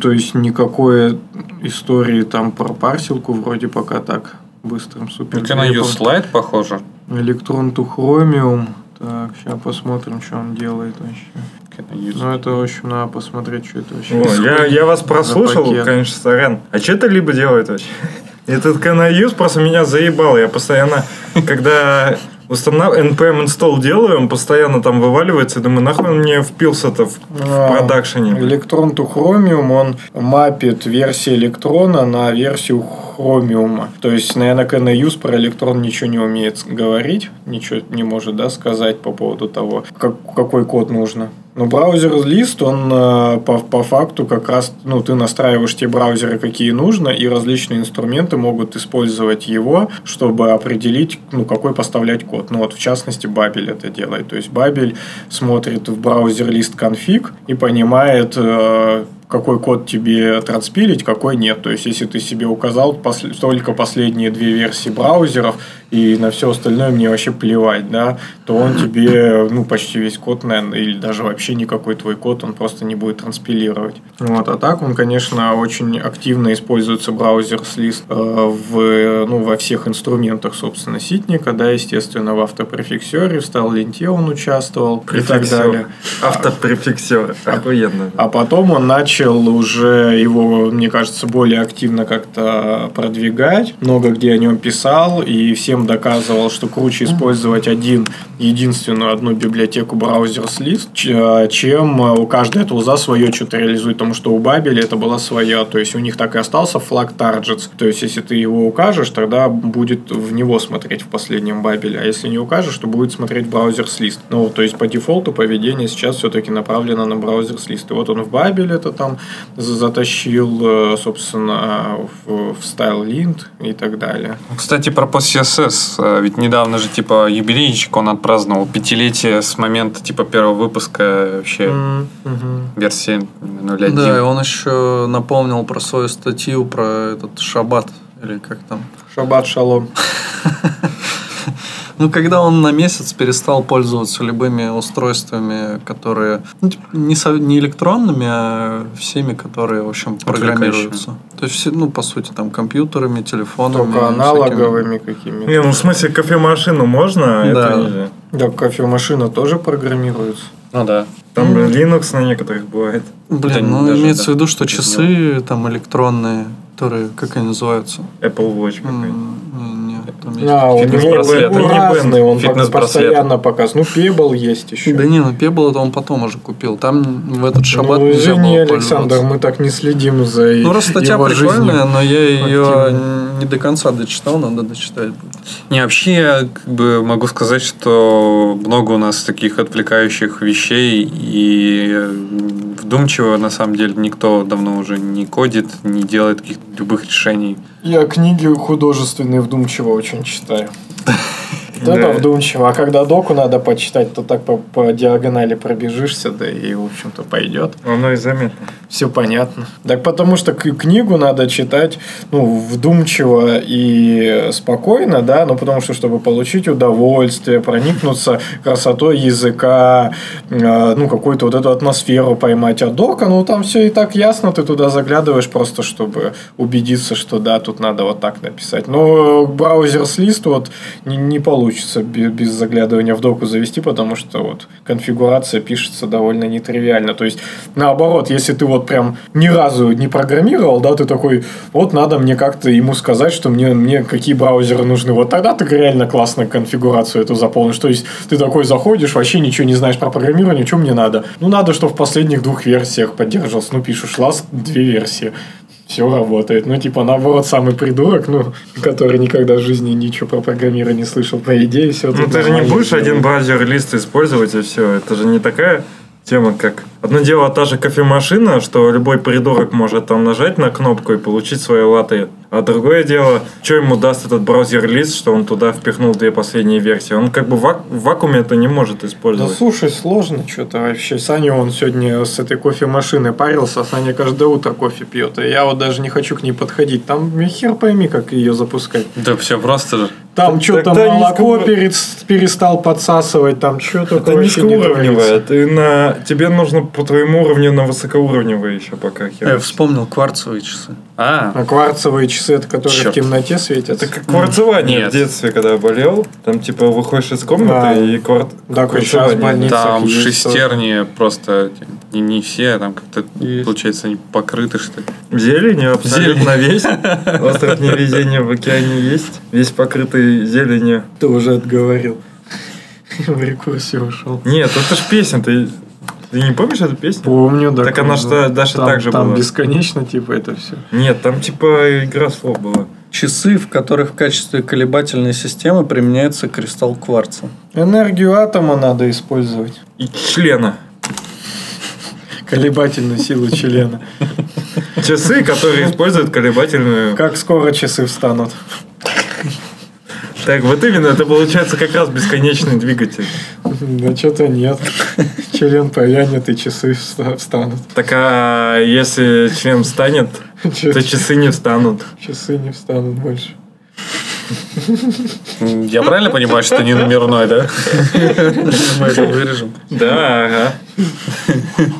то есть, никакой истории там про парсилку вроде пока так быстрым супер. Ну, canIuse Lite, похоже. Электрон to Chromium. Так, сейчас посмотрим, что он делает вообще. Ну, это, в общем, надо посмотреть, что это вообще. О, я, я вас прослушал, конечно, сорян. А что это либо делает вообще? Этот canIuse просто меня заебал. Я постоянно, когда устанавливаю, npm install делаю, он постоянно там вываливается. и Думаю, нахуй он мне впился-то в, в А, продакшене. Электрон to Chromium, он мапит версии электрона на версию хромиума. То есть, наверное, CanIuse про электрон ничего не умеет говорить, ничего не может да, сказать по поводу того, как, какой код нужно. Но браузер лист, он э, по, по факту как раз, ну, ты настраиваешь те браузеры, какие нужно, и различные инструменты могут использовать его, чтобы определить, ну, какой поставлять код. Ну, вот, в частности, Babel это делает. То есть, Babel смотрит в браузер лист конфиг и понимает, э, какой код тебе транспилить, какой нет. То есть, если ты себе указал пос- только последние две версии браузеров, и на все остальное мне вообще плевать, да, то он тебе, ну, почти весь код, наверное, или даже вообще никакой твой код, он просто не будет транспилировать. Вот, а так он, конечно, очень активно используется браузер с лист э, в, ну, во всех инструментах, собственно, ситника, да, естественно, в автопрефиксере, в стал-ленте он участвовал и так Префиксер. далее. Автопрефиксер. Охуенно. А потом он начал уже его, мне кажется, более активно как-то продвигать. Много где о нем писал и всем доказывал, что круче использовать один, единственную одну библиотеку браузер с лист, ч- чем у каждой тулза свое что-то реализует. Потому что у Бабеля это была своя. То есть у них так и остался флаг Targets. То есть если ты его укажешь, тогда будет в него смотреть в последнем Бабеле. А если не укажешь, то будет смотреть браузер с лист. Ну, то есть по дефолту поведение сейчас все-таки направлено на браузер с лист. И вот он в Бабеле это там за- затащил, э, собственно, в, в StyleLint и так далее. Кстати, про PostCSS. Э, Ведь недавно же, типа, юбилейчик он отпраздновал. Пятилетие с момента, типа, первого выпуска вообще Мгм. версии 0.1. Да, и он еще напомнил про свою статью про этот шаббат, или как там. Шаббат шалом. Ну, когда он на месяц перестал пользоваться любыми устройствами, которые ну, типа, не, со- не электронными, а всеми, которые, в общем, программируются. То есть, все, ну, по сути, там, компьютерами, телефонами. Только всякими. аналоговыми какими-то. Не, ну в смысле кофемашину можно, а Да. это нельзя. Да, кофемашина тоже программируется. Ну да. Там Linux на некоторых бывает. Блин, Да, ну, даже, имеется да, в виду, что часы там электронные, которые, как они называются? Apple Watch какой-нибудь. Там есть А, Фитнес-браслет. не разный, он Фитнес-браслет. постоянно показывает. Ну, Pebble есть еще. Да не, ну Pebble это он потом уже купил. Там в этот шаббат ну, нельзя извини, было Александр, мы так не следим за Ну, раз статья жизнью. прикольная, но я ее активно. Не до конца дочитал, надо дочитать будет. Не, вообще я как бы могу сказать, что много у нас таких отвлекающих вещей, и вдумчиво на самом деле никто давно уже не кодит, не делает каких любых решений. Я книги художественные вдумчиво очень читаю. Да, да, Да. вдумчиво. А когда доку надо почитать, то так по, по диагонали пробежишься, да и, в общем-то, пойдет. Оно и заметно. Все понятно. Так потому что книгу надо читать ну, вдумчиво и спокойно, да, ну потому что, чтобы получить удовольствие, проникнуться красотой языка, э, ну, какую-то вот эту атмосферу поймать. А дока, ну, там все и так ясно, ты туда заглядываешь просто, чтобы убедиться, что да, тут надо вот так написать. Но браузер с лист вот не, не получится получится бе- без заглядывания в доку завести, потому что вот конфигурация пишется довольно нетривиально. То есть, наоборот, если ты вот прям ни разу не программировал, да, ты такой, вот надо мне как-то ему сказать, что мне, мне какие браузеры нужны. Вот тогда ты реально классно конфигурацию эту заполнишь. То есть, ты такой заходишь, вообще ничего не знаешь про программирование, что мне надо? Ну, надо, чтобы в последних двух версиях поддерживался. Ну, пишешь last две версии все работает. Ну, типа, наоборот, самый придурок, ну, который никогда в жизни ничего про программирование не слышал, по идее, все. Ну, ты же не будешь один браузер-лист использовать, и все. Это же не такая тема, как... Одно дело та же кофемашина, что любой придурок может там нажать на кнопку и получить свои латы. А другое дело, что ему даст этот браузер-лист, что он туда впихнул две последние версии. Он как бы в, вак- в вакууме это не может Да использовать. слушай, сложно что-то вообще. Саня, он сегодня с этой кофемашиной парился, а Саня каждое утро кофе пьет. И я вот даже не хочу к ней подходить. Там хер пойми, как ее запускать. Да все просто же. Там что-то молоко перестал подсасывать, там что только Это вообще не низкоуровневое. Ты на... Тебе нужно по твоему уровню на высокоуровневое еще пока. Я вспомнил кварцевые часы. А, А кварцевые часы, это которые Чёрт. в темноте светятся. Это как кварцевание Нет. в детстве, когда болел. Там типа выходишь из комнаты Да. и кварт... В кварцевание. там есть шестерни просто не, не все, там как-то Есть. получается они покрыты что ли. Зеленью абсолютно весь. Остров невезения в океане есть. Весь покрытый зеленью. Ты уже отговорил. В рекурсию ушел. Нет, это ж песня. Ты, ты не помнишь эту песню? Помню, да. Так она что, даже там, так же Там была. бесконечно, типа, это все. Нет, там типа игра слов была. Часы, в которых в качестве колебательной системы применяется кристалл кварца. Энергию атома надо использовать. И члена. Колебательную силу члена. Часы, которые используют колебательную... Как скоро часы встанут? Так, вот именно, это получается как раз бесконечный двигатель. Да что-то нет. Член повянет и часы вста- встанут. Так а если член встанет, то часы не встанут. Часы не встанут больше. Я правильно понимаю, что не номерной, да? Мы это вырежем. Да, ага.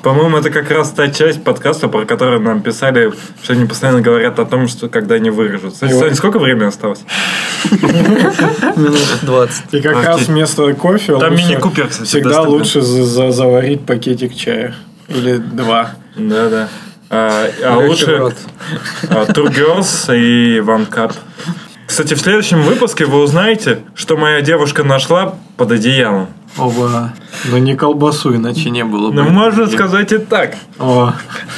По-моему, это как раз та часть подкаста, про которую нам писали, что они постоянно говорят о том, что когда они вырежут. Кстати, сколько времени осталось? Минут 20. И как Окей. раз вместо кофе Там мини-купер, кстати, всегда доступен. лучше за- за- заварить пакетик чая. Или два. Да, да. А, а лучше а, Two Girls и One Cup. Кстати, в следующем выпуске вы узнаете, что моя девушка нашла под одеялом. Оба. Но не колбасу, иначе не было бы. Ну, можно сказать и так. О.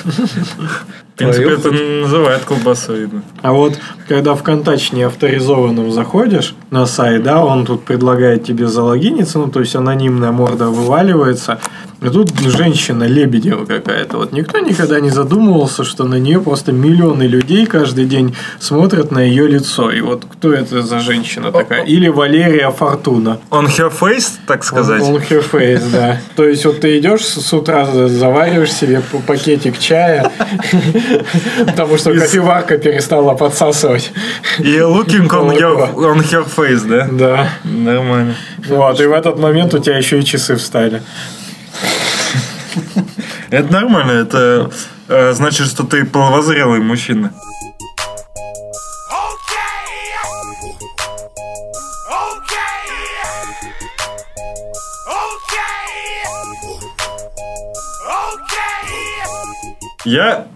В принципе, это называют колбасой. да. А вот когда ВКонтакте не авторизованным заходишь на сайт, да, он тут предлагает тебе залогиниться, ну, то есть анонимная морда вываливается, и тут женщина Лебедева какая-то. Вот никто никогда не задумывался, что на нее просто миллионы людей каждый день смотрят на ее лицо. И вот кто это за женщина такая? Или Валерия Фортуна. On her face, так сказать. Он, он her face, да. То есть вот ты идешь с утра, за- завариваешь себе пакетик чая, потому что кофеварка перестала подсасывать. И looking on, your, on her face, да? Да. Нормально. Вот, и в этот момент у тебя еще и часы встали. Это нормально, это э, значит, что ты половозрелый мужчина. Я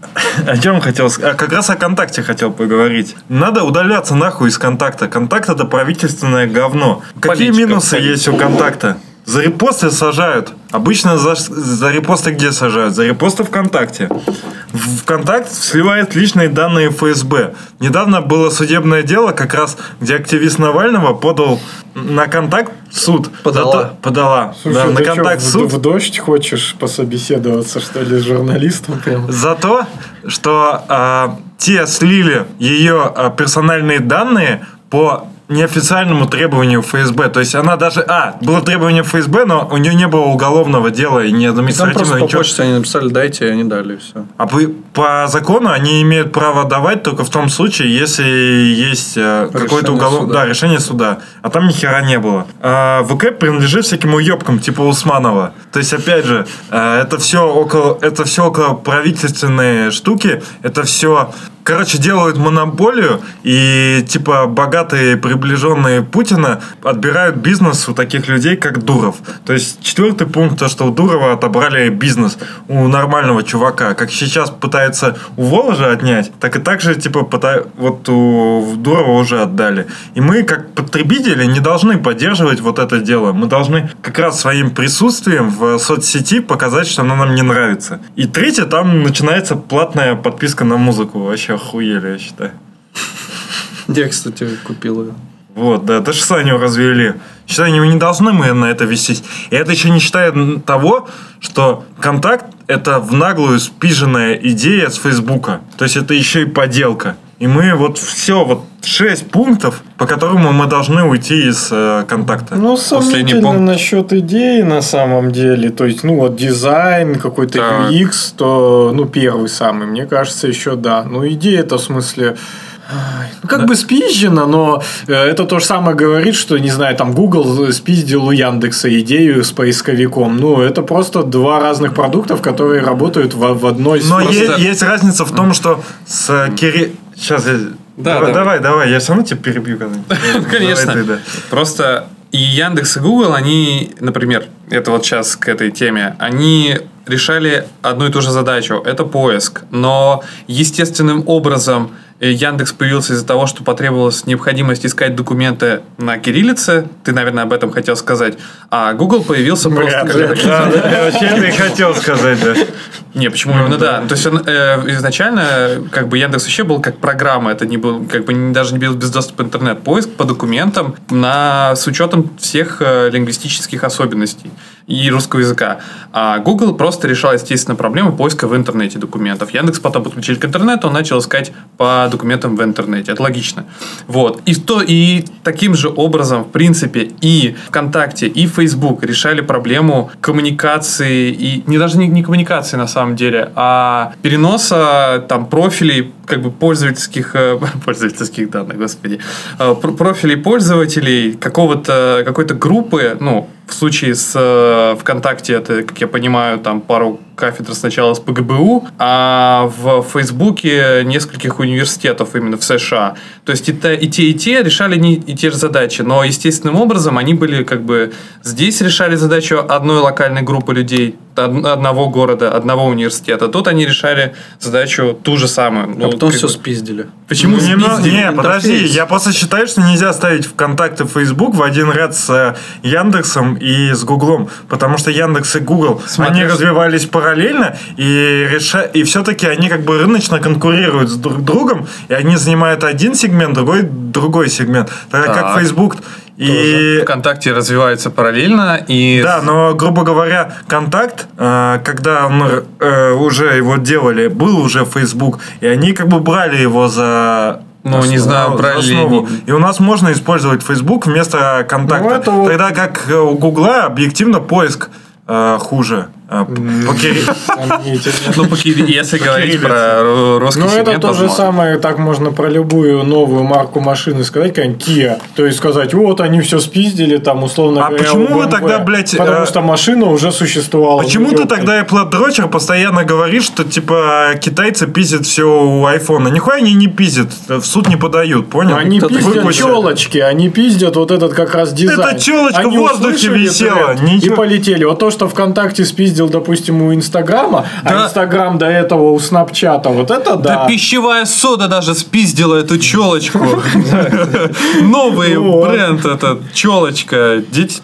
о чем хотел сказать? Как раз о контакте хотел поговорить. Надо удаляться нахуй из контакта. Контакт это правительственное говно. Какие Политика, минусы политика. есть у контакта? За репосты сажают. Обычно за, за репосты где сажают? За репосты ВКонтакте. В ВКонтакт сливает личные данные ФСБ. Недавно было судебное дело, как раз, где активист Навального подал на контакт в суд. Подала. За то- подала. Слушай, да, на контакт в в, суд. в дождь хочешь пособеседоваться, что ли, с журналистом прям? за то, что а, те слили ее а, персональные данные по неофициальному требованию ФСБ. То есть она даже... А, было требование ФСБ, но у нее не было уголовного дела и не Там просто административного по ничего. почте они написали «дайте», и они дали, и все. А по, по закону они имеют право давать только в том случае, если есть э, какое-то уголовное... Да, решение суда. А там ни хера не было. А, ВК принадлежит всяким уебкам, типа Усманова. То есть, опять же, э, это все около, это все около правительственные штуки, это все короче, делают монополию, и типа богатые приближенные Путина отбирают бизнес у таких людей, как Дуров. То есть четвертый пункт, то, что у Дурова отобрали бизнес у нормального чувака. Как сейчас пытаются у Воложа отнять, так и так же, типа, пыта- вот у Дурова уже отдали. И мы, как потребители, не должны поддерживать вот это дело. Мы должны как раз своим присутствием в соцсети показать, что оно нам не нравится. И третье, там начинается платная подписка на музыку. Вообще охуели, я считаю. Я, кстати, купил ее. Вот, да, то же Саню развели. Считаю, не, не должны мы на это вестись. И это еще не считая того, что контакт – это в наглую спиженная идея с Фейсбука. То есть это еще и поделка. И мы вот все, вот шесть пунктов, по которым мы должны уйти из э, контакта. Ну, сомнительно пункт. насчет идеи на самом деле. То есть, ну, вот дизайн, какой-то Так. UX, то, ну, первый самый, мне кажется, еще да. Ну, идея-то в смысле... Ну, как бы спизжено, но э, это то же самое говорит, что, не знаю, там Google спиздил у Яндекса идею с поисковиком. Ну, это просто два разных продуктов, которые работают в, в одной Но Просто- есть разница в том, что с Кири... Сейчас я... Да, давай, да. давай, давай, я все равно тебя перебью когда-нибудь. Конечно. Просто и Яндекс, и Google, они, например, это вот сейчас к этой теме, они решали одну и ту же задачу, это поиск. Но естественным образом Яндекс появился из-за того, что потребовалась необходимость искать документы на кириллице. Ты, наверное, об этом хотел сказать. А Google появился просто... Ли. как- Да, вообще это и хотел сказать, да. Не, почему именно да? То есть он, э, изначально как бы Яндекс вообще был как программа, это не был как бы даже не был без доступа интернет, поиск по документам на с учетом всех э, лингвистических особенностей и русского языка. А Google просто решал естественно проблему поиска в интернете документов. Яндекс потом подключили к интернету, он начал искать по документам в интернете. Это логично. Вот. И то и таким же образом, в принципе, и ВКонтакте, и Facebook решали проблему коммуникации и не даже не, не коммуникации на самом деле, а переноса там профилей как бы пользовательских э, пользовательских данных, господи, э, про- профилей пользователей какого-то какой-то группы, ну в случае с э, ВКонтакте это, как я понимаю, там пару кафедр сначала с ПГБУ, а в Фейсбуке нескольких университетов именно в США. То есть и, те, и те, и те решали не, и те же задачи, но естественным образом они были как бы здесь решали задачу одной локальной группы людей, од- одного города, одного университета. Тут они решали задачу ту же самую. А Ну, потом все бы- спиздили. Почему Не, ну, спиздили? не, подожди, я просто считаю, что нельзя ставить ВКонтакт и Facebook в один ряд с э, Яндексом и с Гуглом, потому что Яндекс и Google, Смотри. они развивались параллельно, и, реша... и все-таки они как бы рыночно конкурируют с друг другом, и они занимают один сегмент, другой другой сегмент. Тогда как Так. Facebook и... ВКонтакте развивается параллельно и Да, но, грубо говоря, контакт, э, когда он, э, уже его делали, был уже Facebook, и они как бы брали его за Ну, не знаю, брали ли основу. И у нас можно использовать Facebook вместо контакта. Ну, это вот- Тогда как у Гугла объективно поиск э, хуже. Э, Сомнительно. Ну, по Кири- если говорить про ру- русский Ну, это то же самое, так можно про любую новую марку машины сказать, как Kia. То есть сказать, вот они все спиздили, там, условно А говоря, почему у вы тогда, блядь, Потому э, что машина уже существовала. Почему ты тогда, Apple дрочер, постоянно говоришь, что типа китайцы пиздят все у айфона? Нихуя они не пиздят, в суд не подают, понял? Они пиздят челочки, они пиздят вот этот как раз дизайн. Эта челочка Они в воздухе висела. И полетели. Вот то, что ВКонтакте спиздил, допустим, у Инстаграма, Да. а Инстаграм до этого у Снапчата, вот это Да да. пищевая сода даже спиздила эту челочку. Новый бренд этот, челочка.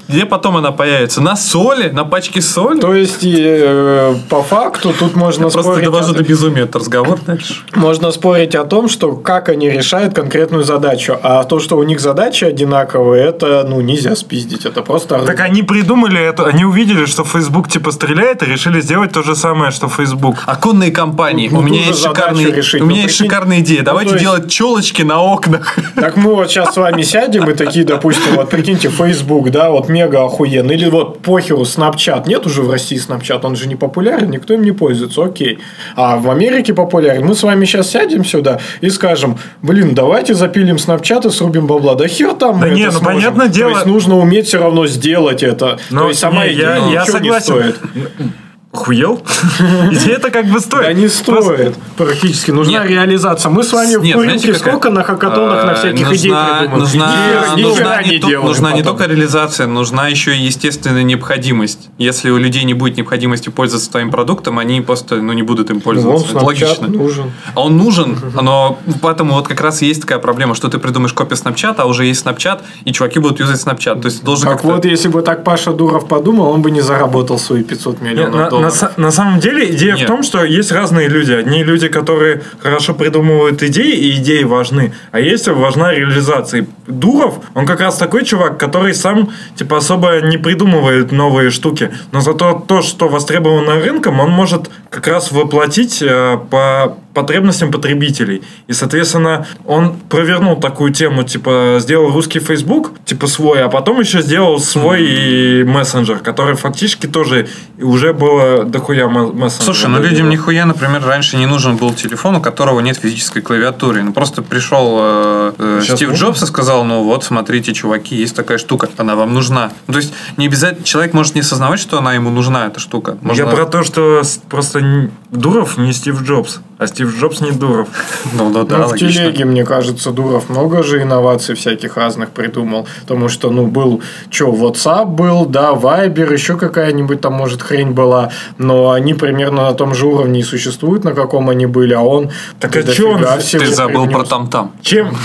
Где, потом она появится? На соли? На пачке соли? То есть, э, по факту, тут можно Просто спорить... довожу о- до безумия этот разговор дальше. Можно спорить о том, что как они решают конкретную задачу. А то, что у них задачи одинаковые, это ну нельзя спиздить. Это просто... Так они придумали это, они увидели, что Facebook типа стреляет и решили сделать то же самое, что Facebook. Оконные компании. Ну, у меня есть шикарные, решить. у меня Ну, есть прикинь. шикарная идея. Ну, Давайте то есть- делать челочки на окнах. Так мы вот сейчас с вами сядем и такие, допустим, вот прикиньте, Facebook, да, вот мега охуенный. Или вот похеру, Snapchat. Нет уже в России Snapchat, он же не популярен, никто им не пользуется, окей. А в Америке популярен. Мы с вами сейчас сядем сюда и скажем, блин, давайте запилим Snapchat и срубим бабла. Да хер там Да мы не, это ну, сможем. понятное То дело- есть нужно уметь все равно сделать это. Но То есть сама не, идея я, я ничего не согласен. Mm. Стоит. Охуел? Идея-то как бы стоит. Да не стоит. Практически. Нужна реализация. Мы с вами в курилке сколько на хакатонах на А, всяких идей нужна, придумали. нужна, не, только реализация, нужна еще и естественная необходимость. Если у людей не будет необходимости пользоваться твоим продуктом, они просто ну, не будут им Ну, пользоваться. Это Snapchat логично. нужен. А он нужен, но поэтому вот как раз и есть такая проблема, что ты придумаешь копию Snapchat, а уже есть Snapchat, и чуваки будут юзать Snapchat. То есть должен как-то... вот, если бы так Паша Дуров подумал, он бы не заработал свои 500 Не, миллионов на, на на самом деле идея Нет. в том, что есть разные люди. Одни люди, которые хорошо придумывают идеи, и идеи важны, а есть важна реализация. И Дуров, он как раз такой чувак, который сам типа особо не придумывает новые штуки, но зато то, что востребовано рынком, он может как раз воплотить э, по потребностям потребителей. И, соответственно, он провернул такую тему, типа, сделал русский Facebook, типа, свой, а потом еще сделал свой и мессенджер, который фактически тоже уже было дохуя ме- мессенджеров. Слушай, ну людям нихуя, например, раньше не нужен был телефон, у которого нет физической клавиатуры. Ну просто пришел э, э, Стив нужно? Джобс и сказал, ну вот, смотрите, чуваки, есть такая штука, она вам нужна. Ну, то есть не обязательно человек может не осознавать, что она ему нужна, эта штука. Я Можно- про то, что просто Дуров не Стив Джобс, а Стив Джобс не Дуров. Ну да, да, Ну, в телеге, мне кажется, Дуров много же инноваций всяких разных придумал. Потому что, ну, был, что, WhatsApp был, да, Viber, еще какая-нибудь там, может, хрень была. Но они примерно на том же уровне и существуют, на каком они были, а он... Так а чё он- Ты забыл про там-там. Чем,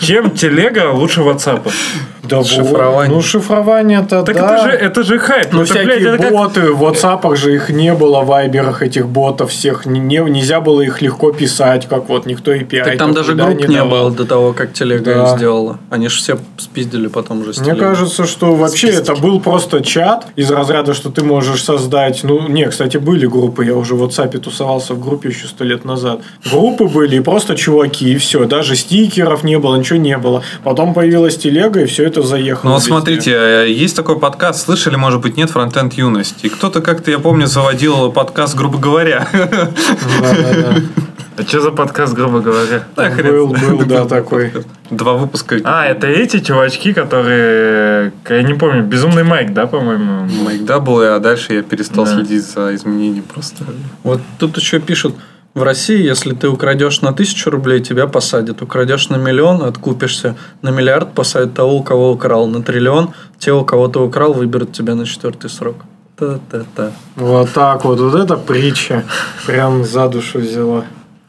чем телега лучше WhatsApp? Да. Шифрование. Ну, шифрование-то, Так да. это же, это же хайп. Ну, Это, блядь, всякие это как- боты, в WhatsApp же их не было, в Вайберах этих ботов всех, не, не- нельзя было их легко писать, как вот никто API. Так там даже да, групп не давал. было до того, как телега Да. их сделала. Они же все спиздили потом же с Мне кажется, что вообще это был просто чат из разряда, что ты можешь создать. Ну, не, кстати, были группы. Я уже в WhatsApp тусовался в группе еще сто лет назад. Группы были и просто чуваки, и все. Даже стикеров не было, ничего не было. Потом появилась телега, и все это заехало. Ну вот смотрите, э, есть такой подкаст, слышали, может быть, нет, Фронтенд Юность. И кто-то как-то, я помню, заводил подкаст, грубо говоря. А что за подкаст, грубо говоря? Да, хрен Был, был, да, такой. Два выпуска. А, это эти чувачки, которые... Я не помню, Безумный Майк, да, по-моему? Mike Double, а дальше я перестал Да. следить за изменением просто. Вот тут еще пишут, в России, если ты украдешь на тысячу рублей, тебя посадят. Украдешь на миллион, откупишься. На миллиард посадят того, у кого украл. На триллион, те, у кого ты украл, выберут тебя на четвертый срок. Та-та-та. Вот так вот. Вот эта притча прям за душу взяла.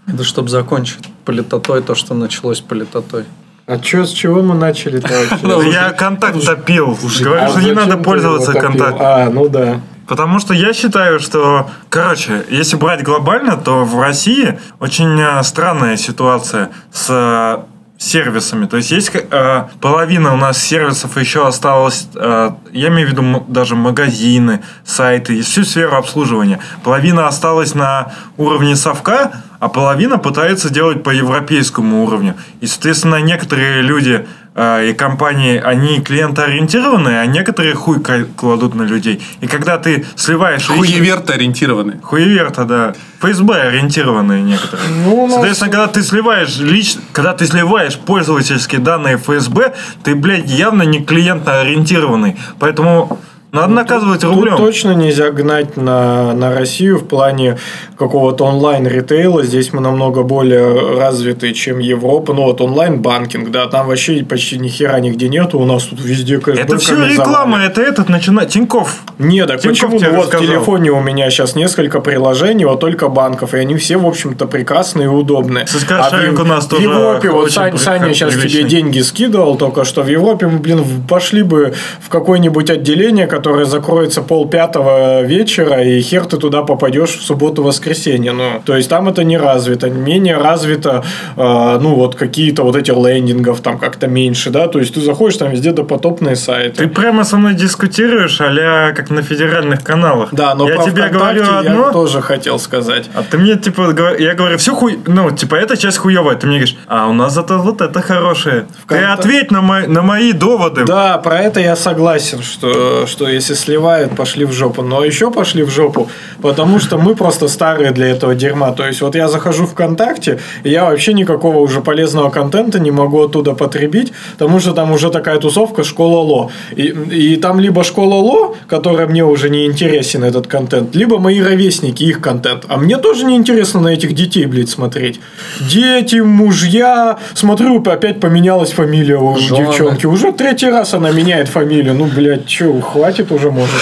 Это чтобы закончить политотой то, что началось политотой. А чё, с чего мы начали-то Да вообще? Я контакт топил. Говорю, А что не надо пользоваться контактом. А, ну да. Потому что я считаю, что, короче, если брать глобально, то в России очень э, странная ситуация с э, сервисами. То есть есть э, половина у нас сервисов еще осталось, э, я имею в виду даже магазины, сайты, всю сферу обслуживания. Половина осталась на уровне совка, а половина пытается делать по европейскому уровню. И, соответственно, некоторые люди и компании, они клиентоориентированные, а некоторые хуй кладут на людей. И когда ты сливаешь... Хуеверты ориентированы. Хуеверта, да. ФСБ ориентированные некоторые. Ну, Соответственно, когда ты сливаешь лич... когда ты сливаешь пользовательские данные ФСБ, ты, блядь, явно не клиентно ориентированный. Поэтому надо наказывать рублем. Тут точно нельзя гнать на, на Россию в плане какого-то онлайн-ритейла. Здесь мы намного более развиты, чем Европа. Ну вот онлайн-банкинг, да, там вообще почти ни хера нигде нету. У нас тут везде кэшбэками Это все реклама, это этот начинает. Тиньков. Нет, так Тинькофф почему? тебе Ну, вот в рассказал. телефоне у меня сейчас несколько приложений, вот только банков, и они все, в общем-то, прекрасные и удобные. Кстати, кошелек в- у нас в тоже Европе, вот Сань- Саня сейчас тебе приличный. деньги скидывал только что. В Европе мы, блин, в- пошли бы в какое-нибудь отделение, которое закроется пол пятого вечера, и хер ты туда попадешь в субботу-воскресенье. Ну, то есть там это не развито. Менее развито, э, ну, вот какие-то вот эти лендингов там как-то меньше, да. То есть ты заходишь, там везде допотопные сайты. Ты прямо со мной дискутируешь, а как на федеральных каналах. Да, но я тебе говорю я одно, тоже хотел сказать. А ты мне, типа, я говорю, все хуй... Ну, типа, эта часть хуевая. Ты мне говоришь, а у нас зато вот это хорошее. Ты ответь на, мои- на мои доводы. Да, про это я согласен, что, что что если сливают, пошли в жопу. Но еще пошли в жопу, потому что мы просто старые для этого дерьма. То есть вот я захожу ВКонтакте, и я вообще никакого уже полезного контента не могу оттуда потребить, потому что там уже такая тусовка школа Ло. И, и там либо школа Ло, которая мне уже не интересен этот контент, либо мои ровесники, их контент. А мне тоже не интересно на этих детей, блядь, смотреть. Дети, мужья. Смотрю, опять поменялась фамилия у Жены. девчонки. Уже третий раз она меняет фамилию. Ну, блядь, что, хватит уже, может.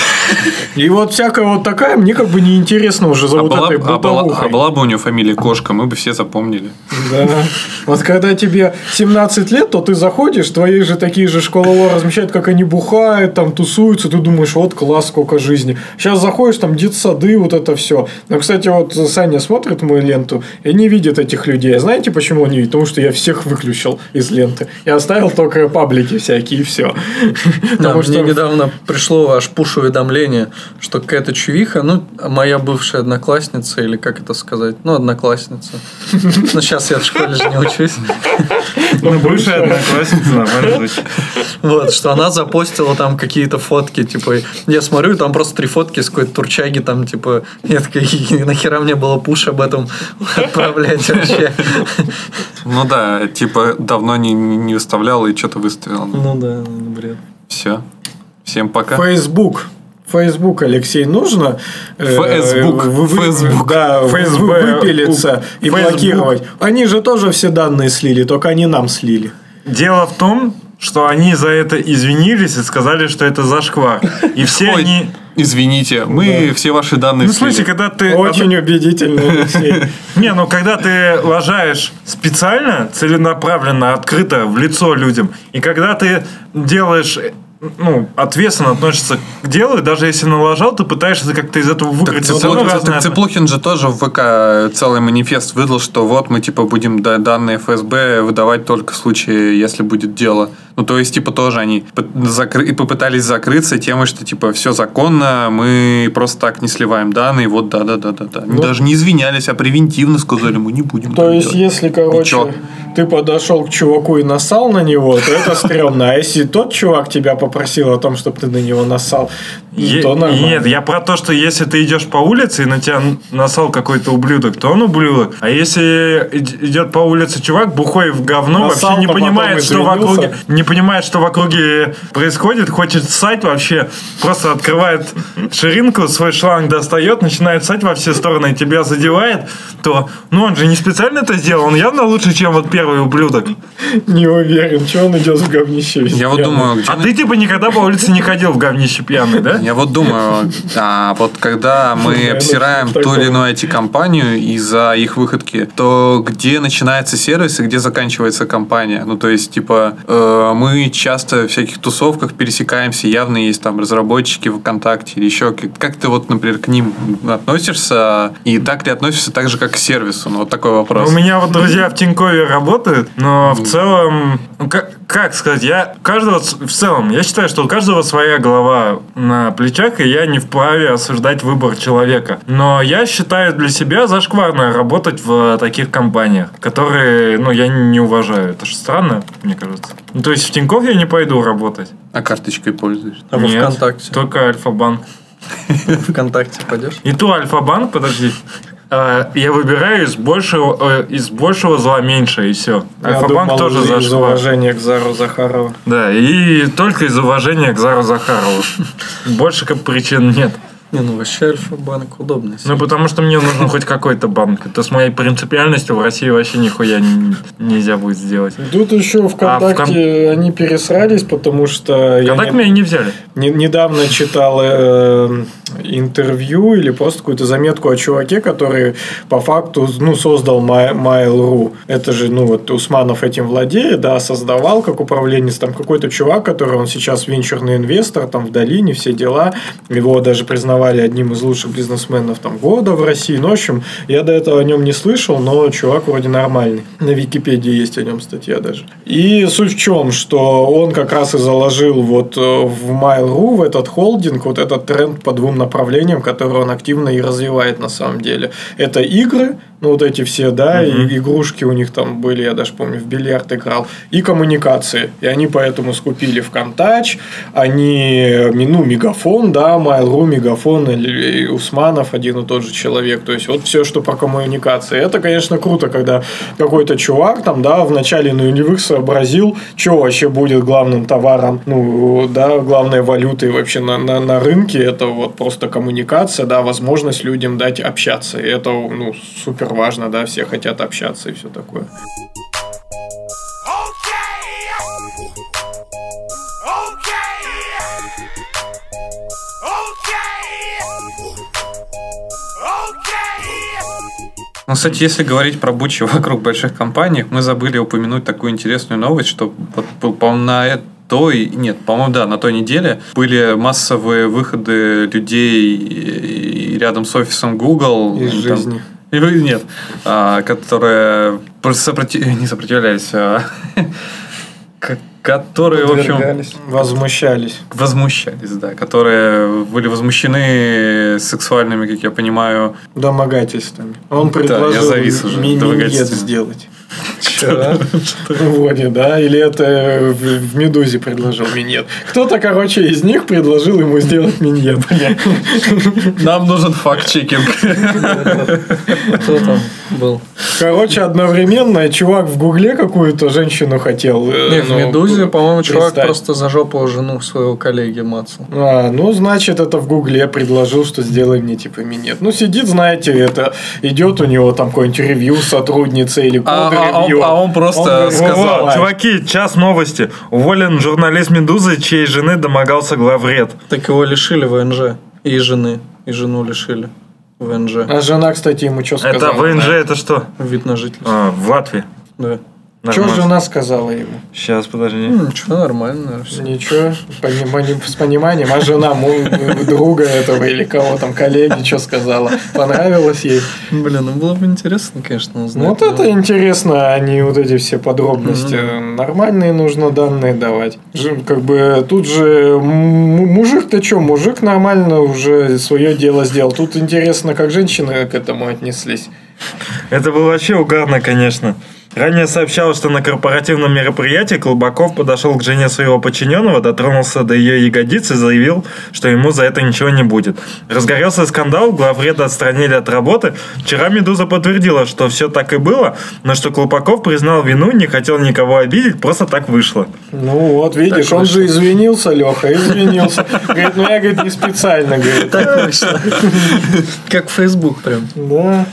И вот всякая вот такая, мне как бы неинтересно уже за А вот была, этой а, была, а была бы у нее фамилия Кошка, мы бы все запомнили. Да. Вот когда тебе 17 лет, то ты заходишь, твои же такие же школы размещают, как они бухают, там тусуются, ты думаешь, вот класс, сколько жизни. Сейчас заходишь, там детсады, вот это все. Но, кстати, вот Саня смотрит мою ленту и не видит этих людей. Знаете, почему он не видит? Потому что я всех выключил из ленты. Я оставил только паблики всякие, и все. Да, мне недавно пришло аж пуш-уведомление, что какая-то чувиха, ну, моя бывшая одноклассница, или как это сказать, ну, одноклассница. Но сейчас я в школе же не учусь. Ну, бывшая одноклассница, нормально звучит. Вот, что она запостила там какие-то фотки, типа, я смотрю, там просто три фотки с какой-то турчаги, там, типа, я такая, «И нахера мне было пуш об этом отправлять вообще? Ну да, типа давно не, не выставлял и что-то выставил. Ну да, бред. Все. Всем пока. Facebook. Facebook, Алексей, нужно э, Facebook. вы- вы- Facebook. Да, вы- Facebook. выпилиться и Facebook. блокировать. Они же тоже все данные слили, только они нам слили. Дело в том, что они за это извинились и сказали, что это зашквар. И все Ой, они... извините, мы все ваши данные Ну, слили. когда ты... Очень убедительно, Алексей. Не, ну когда ты лажаешь специально, целенаправленно, открыто в лицо людям, и когда ты делаешь ну, ответственно относишься к делу, и даже если налажал, ты пытаешься как-то из этого Так, выкрутиться. Цыплухин, Ну, так Цыплухин же тоже в ВК целый манифест выдал, что вот мы типа будем да- данные ФСБ выдавать только в случае, если будет дело. Ну, то есть, типа, тоже они закры- попытались закрыться темой, что, типа, все законно, мы просто так не сливаем данные, вот, да-да-да-да-да. Они Ну. даже не извинялись, а превентивно сказали, мы не будем То есть, делать. если, короче, ты подошел к чуваку и нассал на него, то это стрёмно. А если тот чувак тебя попросил о том, чтобы ты на него нассал, Е- то нормально. Нет, я про то, что если ты идешь по улице и на тебя насал какой-то ублюдок, то он ублюдок. А если ид- идет по улице чувак, бухой в говно, Нассал, вообще не понимает, что в округе, не понимает, что в округе происходит, хочет ссать вообще, просто открывает ширинку, свой шланг достает, начинает ссать во все стороны, и тебя задевает, то, ну он же не специально это сделал, он явно лучше, чем вот первый ублюдок. Не уверен, что он идет в говнище. Я вот думаю, А ты типа никогда по улице не ходил в говнище пьяный, да? Я вот думаю, а вот когда мы обсираем ту или иную IT-компанию из-за их выходки, то где начинается сервис и где заканчивается компания? Ну, то есть, типа, э, мы часто в всяких тусовках пересекаемся, явно есть там разработчики ВКонтакте или еще. Как, ты вот, например, к ним относишься? И так ли относишься так же, как к сервису? Ну, вот такой вопрос. У меня вот друзья в Тинькове работают, но в целом, ну, как, как сказать, я каждого в целом, я считаю, что у каждого своя голова на плечах, и я не вправе осуждать выбор человека. Но я считаю для себя зашкварно работать в таких компаниях, которые, ну, я не уважаю. Это же странно, мне кажется. Ну, то есть в Тинькофф я не пойду работать. А карточкой пользуешься? А Нет, ВКонтакте? Только Альфа-банк. ВКонтакте пойдешь? И то Альфа-банк, подожди. Э, Я выбираю из большего, э, из большего зла меньше, и все. Я Альфа-банк думал, тоже из зашквар. уважения к Зару Захарову. Да, и только из уважения к Зару Захарову. Больше как причин нет. Не, ну вообще Альфа-банк удобный. Ну, потому что мне нужен хоть какой-то банк. Это с моей принципиальностью в России вообще нихуя не- нельзя будет сделать. Тут еще ВКонтакте они пересрались, потому что я Контакт не- меня не взяли. Не- недавно читал э, интервью или просто какую-то заметку о чуваке, который по факту ну, создал Mail.ru. Это же, ну вот Усманов этим владеет, да, создавал как управленец. Там какой-то чувак, который он сейчас венчурный инвестор, там в долине, все дела. Его даже признавали одним из лучших бизнесменов там года в России. Ну, в общем, я до этого о нем не слышал, но чувак вроде нормальный. На Википедии есть о нем статья даже. И суть в чем, что он как раз и заложил вот э, в Mail.ru, в этот холдинг, вот этот тренд по двум направлениям, который он активно и развивает на самом деле. Это игры, ну вот эти все, да, и игрушки у них там были, я даже помню, в бильярд играл, и коммуникации. И они поэтому скупили ВКонтач, они, ну, Мегафон, да, Mail.ru, Мегафон, или Усманов один и тот же человек. То есть, вот все, что про коммуникации. Это, конечно, круто, когда какой-то чувак там, да, в начале нулевых сообразил, что вообще будет главным товаром, ну, да, главной валютой вообще на, на, на рынке. Это вот просто коммуникация, да, возможность людям дать общаться. И это, ну, супер важно, да, все хотят общаться и все такое. Ну, кстати, если говорить про бучи вокруг больших компаний, мы забыли упомянуть такую интересную новость, что, по-моему, на той, нет, по-моему, да, на той неделе были массовые выходы людей рядом с офисом Google. Из там, жизни. Нет, а, которые сопротив... не сопротивлялись, а которые, в общем. Возмущались. возмущались, да, которые были возмущены сексуальными, как я понимаю, Домогательствами. Он Да, предложил я завис уже, ми- миньет домогательствами. Сделать. Да. Воне, да? Или это в, в Медузе предложил миньет. Кто-то, короче, из них предложил ему сделать миньет. нам нужен факт-чекинг. Кто там был? Короче, одновременно чувак в Гугле какую-то женщину хотел. э, Не, в ну, Медузе, по-моему, чувак просто за жопу жену своего коллеги мацал. А, ну, значит, это в Гугле предложил, что сделай мне типа минет. Ну, сидит, знаете, это идет у него там какое-нибудь ревью с сотрудницей или А- код а он- а он просто говорит, сказал, «О, Чуваки, час новости. Уволен журналист «Медузы», чьей жены домогался главред. Так его лишили ВНЖ. И жены. И жену лишили ВНЖ. А жена, кстати, ему что сказала? Это ВНЖ, это что? Вид на жительство. А, в Латвии. Да. Что Нормально. жена сказала ему? Сейчас, подожди. Ну, ничего, нормально. всё. Ничего, пониманием- с пониманием. А жена друга этого или кого там, коллеги, что сказала? Понравилось ей? Блин, ну было бы интересно, конечно, узнать. Ну, вот это интересно, а не вот эти все подробности. Нормальные нужно данные давать. Как бы тут же мужик-то что, мужик нормально уже свое дело сделал. Тут интересно, как женщины к этому отнеслись. Это было вообще угарно, конечно. Ранее сообщалось, что на корпоративном мероприятии Колбаков подошел к жене своего подчиненного, дотронулся до ее ягодиц и заявил, что ему за это ничего не будет. Разгорелся скандал, главреда отстранили от работы. Вчера «Медуза» подтвердила, что все так и было, но что Колпаков признал вину, не хотел никого обидеть, просто так вышло. Ну вот, видишь, Так он вышло. же извинился, Леха, извинился. Говорит, ну я, говорит, не специально, говорит. Так вышло. Как Facebook прям. Да,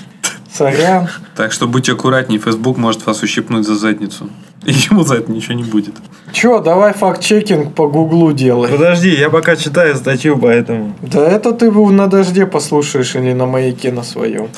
сорян. Так что будьте аккуратнее, Facebook может вас ущипнуть за задницу. И ему за это ничего не будет. Че, давай факт-чекинг по гуглу делай. Подожди, я пока читаю статью, поэтому... Да это ты на дожде послушаешь или на маяке на своем.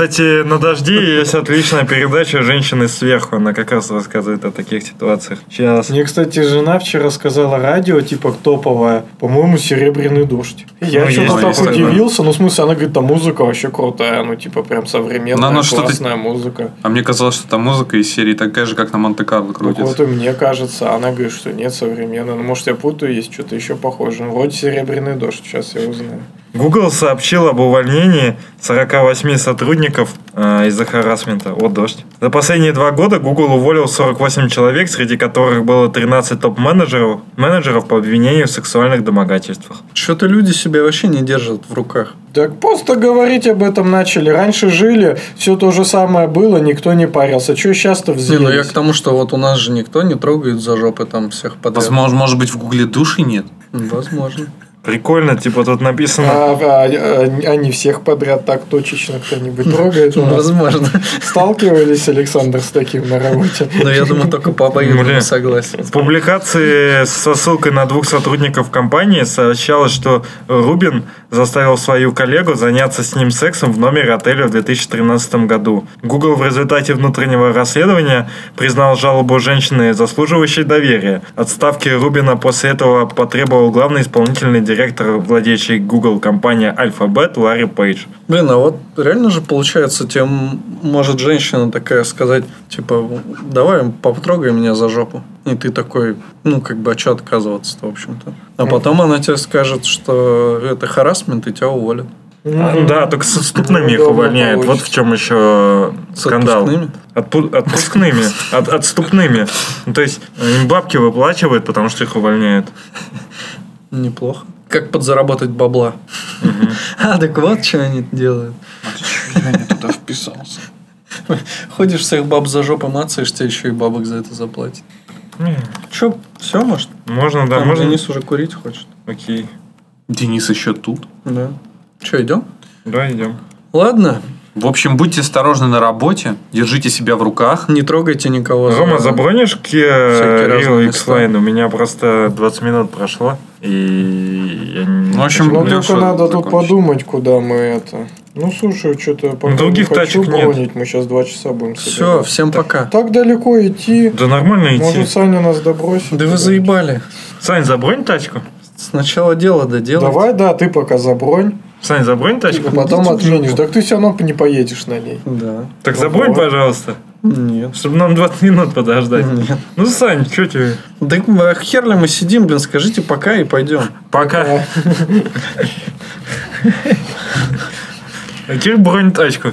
Кстати, на «Дожде» есть отличная передача «Женщины сверху». Она как раз рассказывает о таких ситуациях. Сейчас. Мне, кстати, жена вчера сказала радио, типа топовое, по-моему, «Серебряный дождь». Я Ну, что-то так удивился, ну, в смысле, она говорит, там музыка вообще крутая, ну, типа, прям современная, классная музыка. А мне казалось, что там музыка из серии такая же, как на Монте-Карло Ну, крутится. вот и мне кажется, она говорит, что нет, современная. Ну, может, я путаю, есть что-то еще похожее. Ну, Вроде «Серебряный дождь», сейчас я узнаю. Google сообщил об увольнении 48 сотрудников э, из-за харасмента. Вот дождь. За последние два года Google уволил 48 человек, среди которых было 13 топ-менеджеров менеджеров по обвинению в сексуальных домогательствах. Что-то люди себя вообще не держат в руках. Так просто говорить об этом начали. Раньше жили, все то же самое было, никто не парился. Че сейчас-то Не, взялись? ну я к тому, что вот у нас же никто не трогает за жопы там всех подряд. Возможно, может быть, в Гугле души нет? Возможно. Прикольно, типа тут написано... А, а- а- а не всех подряд так точечно кто-нибудь трогает. у нас? Возможно. Сталкивались, Александр, с таким на работе? Но я думаю, только по обоюдному Блин. согласен. В публикации со ссылкой на двух сотрудников компании сообщалось, что Рубин заставил свою коллегу заняться с ним сексом в номере отеля в 2013 году. Google в результате внутреннего расследования признал жалобу женщины заслуживающей доверия. Отставки Рубина после этого потребовал главный исполнительный директор, владеющий Google компания Alphabet Ларри Пейдж. Блин, а вот реально же получается, тем может женщина такая сказать, типа, давай потрогай меня за жопу. И ты такой, ну, как бы, а что отказываться-то, в общем-то. А потом она тебе скажет, что это харасмент, и тебя уволят. А, Да, только с отступными их увольняют. Вот в чем еще С скандал. отпускными? Отпу- отпускными. От- отступными. Ну, то есть им бабки выплачивают, потому что их увольняют. Неплохо. Как подзаработать бабла. А, так вот, что они делают. Я не туда вписался. Ходишь всех баб за жопу мацаешь, тебе еще и бабок за это заплатят. Че, все, может? Можно, да, можно. Денис уже курить хочет. Окей. Денис еще тут. Да. Че, идем? Да, идем. Ладно, В общем, будьте осторожны на работе, держите себя в руках. не трогайте никого. Рома, забронишь Kia Rio. X-Line? У меня просто 20 минут прошло, и я не... В общем, Ну, только надо тут подумать, куда мы это. Ну, слушай, что-то пока других не хочу тачек нет. бронить, мы сейчас два часа будем Все, собирать. всем пока. Так далеко идти. Да нормально идти. Может, Саня нас добросит? Да вы заебали. Сань, забронь тачку. Сначала дело доделать. Давай, да, ты пока забронь, Сань, забронь тачку. а потом отменишь. Так ты все равно не поедешь на ней. Да. Так Ну, забронь, вот. пожалуйста. Нет. Чтобы нам 20 минут подождать. Нет. Ну, Сань, что тебе? Да а хер ли мы сидим, блин, скажите пока и пойдем. Пока. А теперь бронь тачку.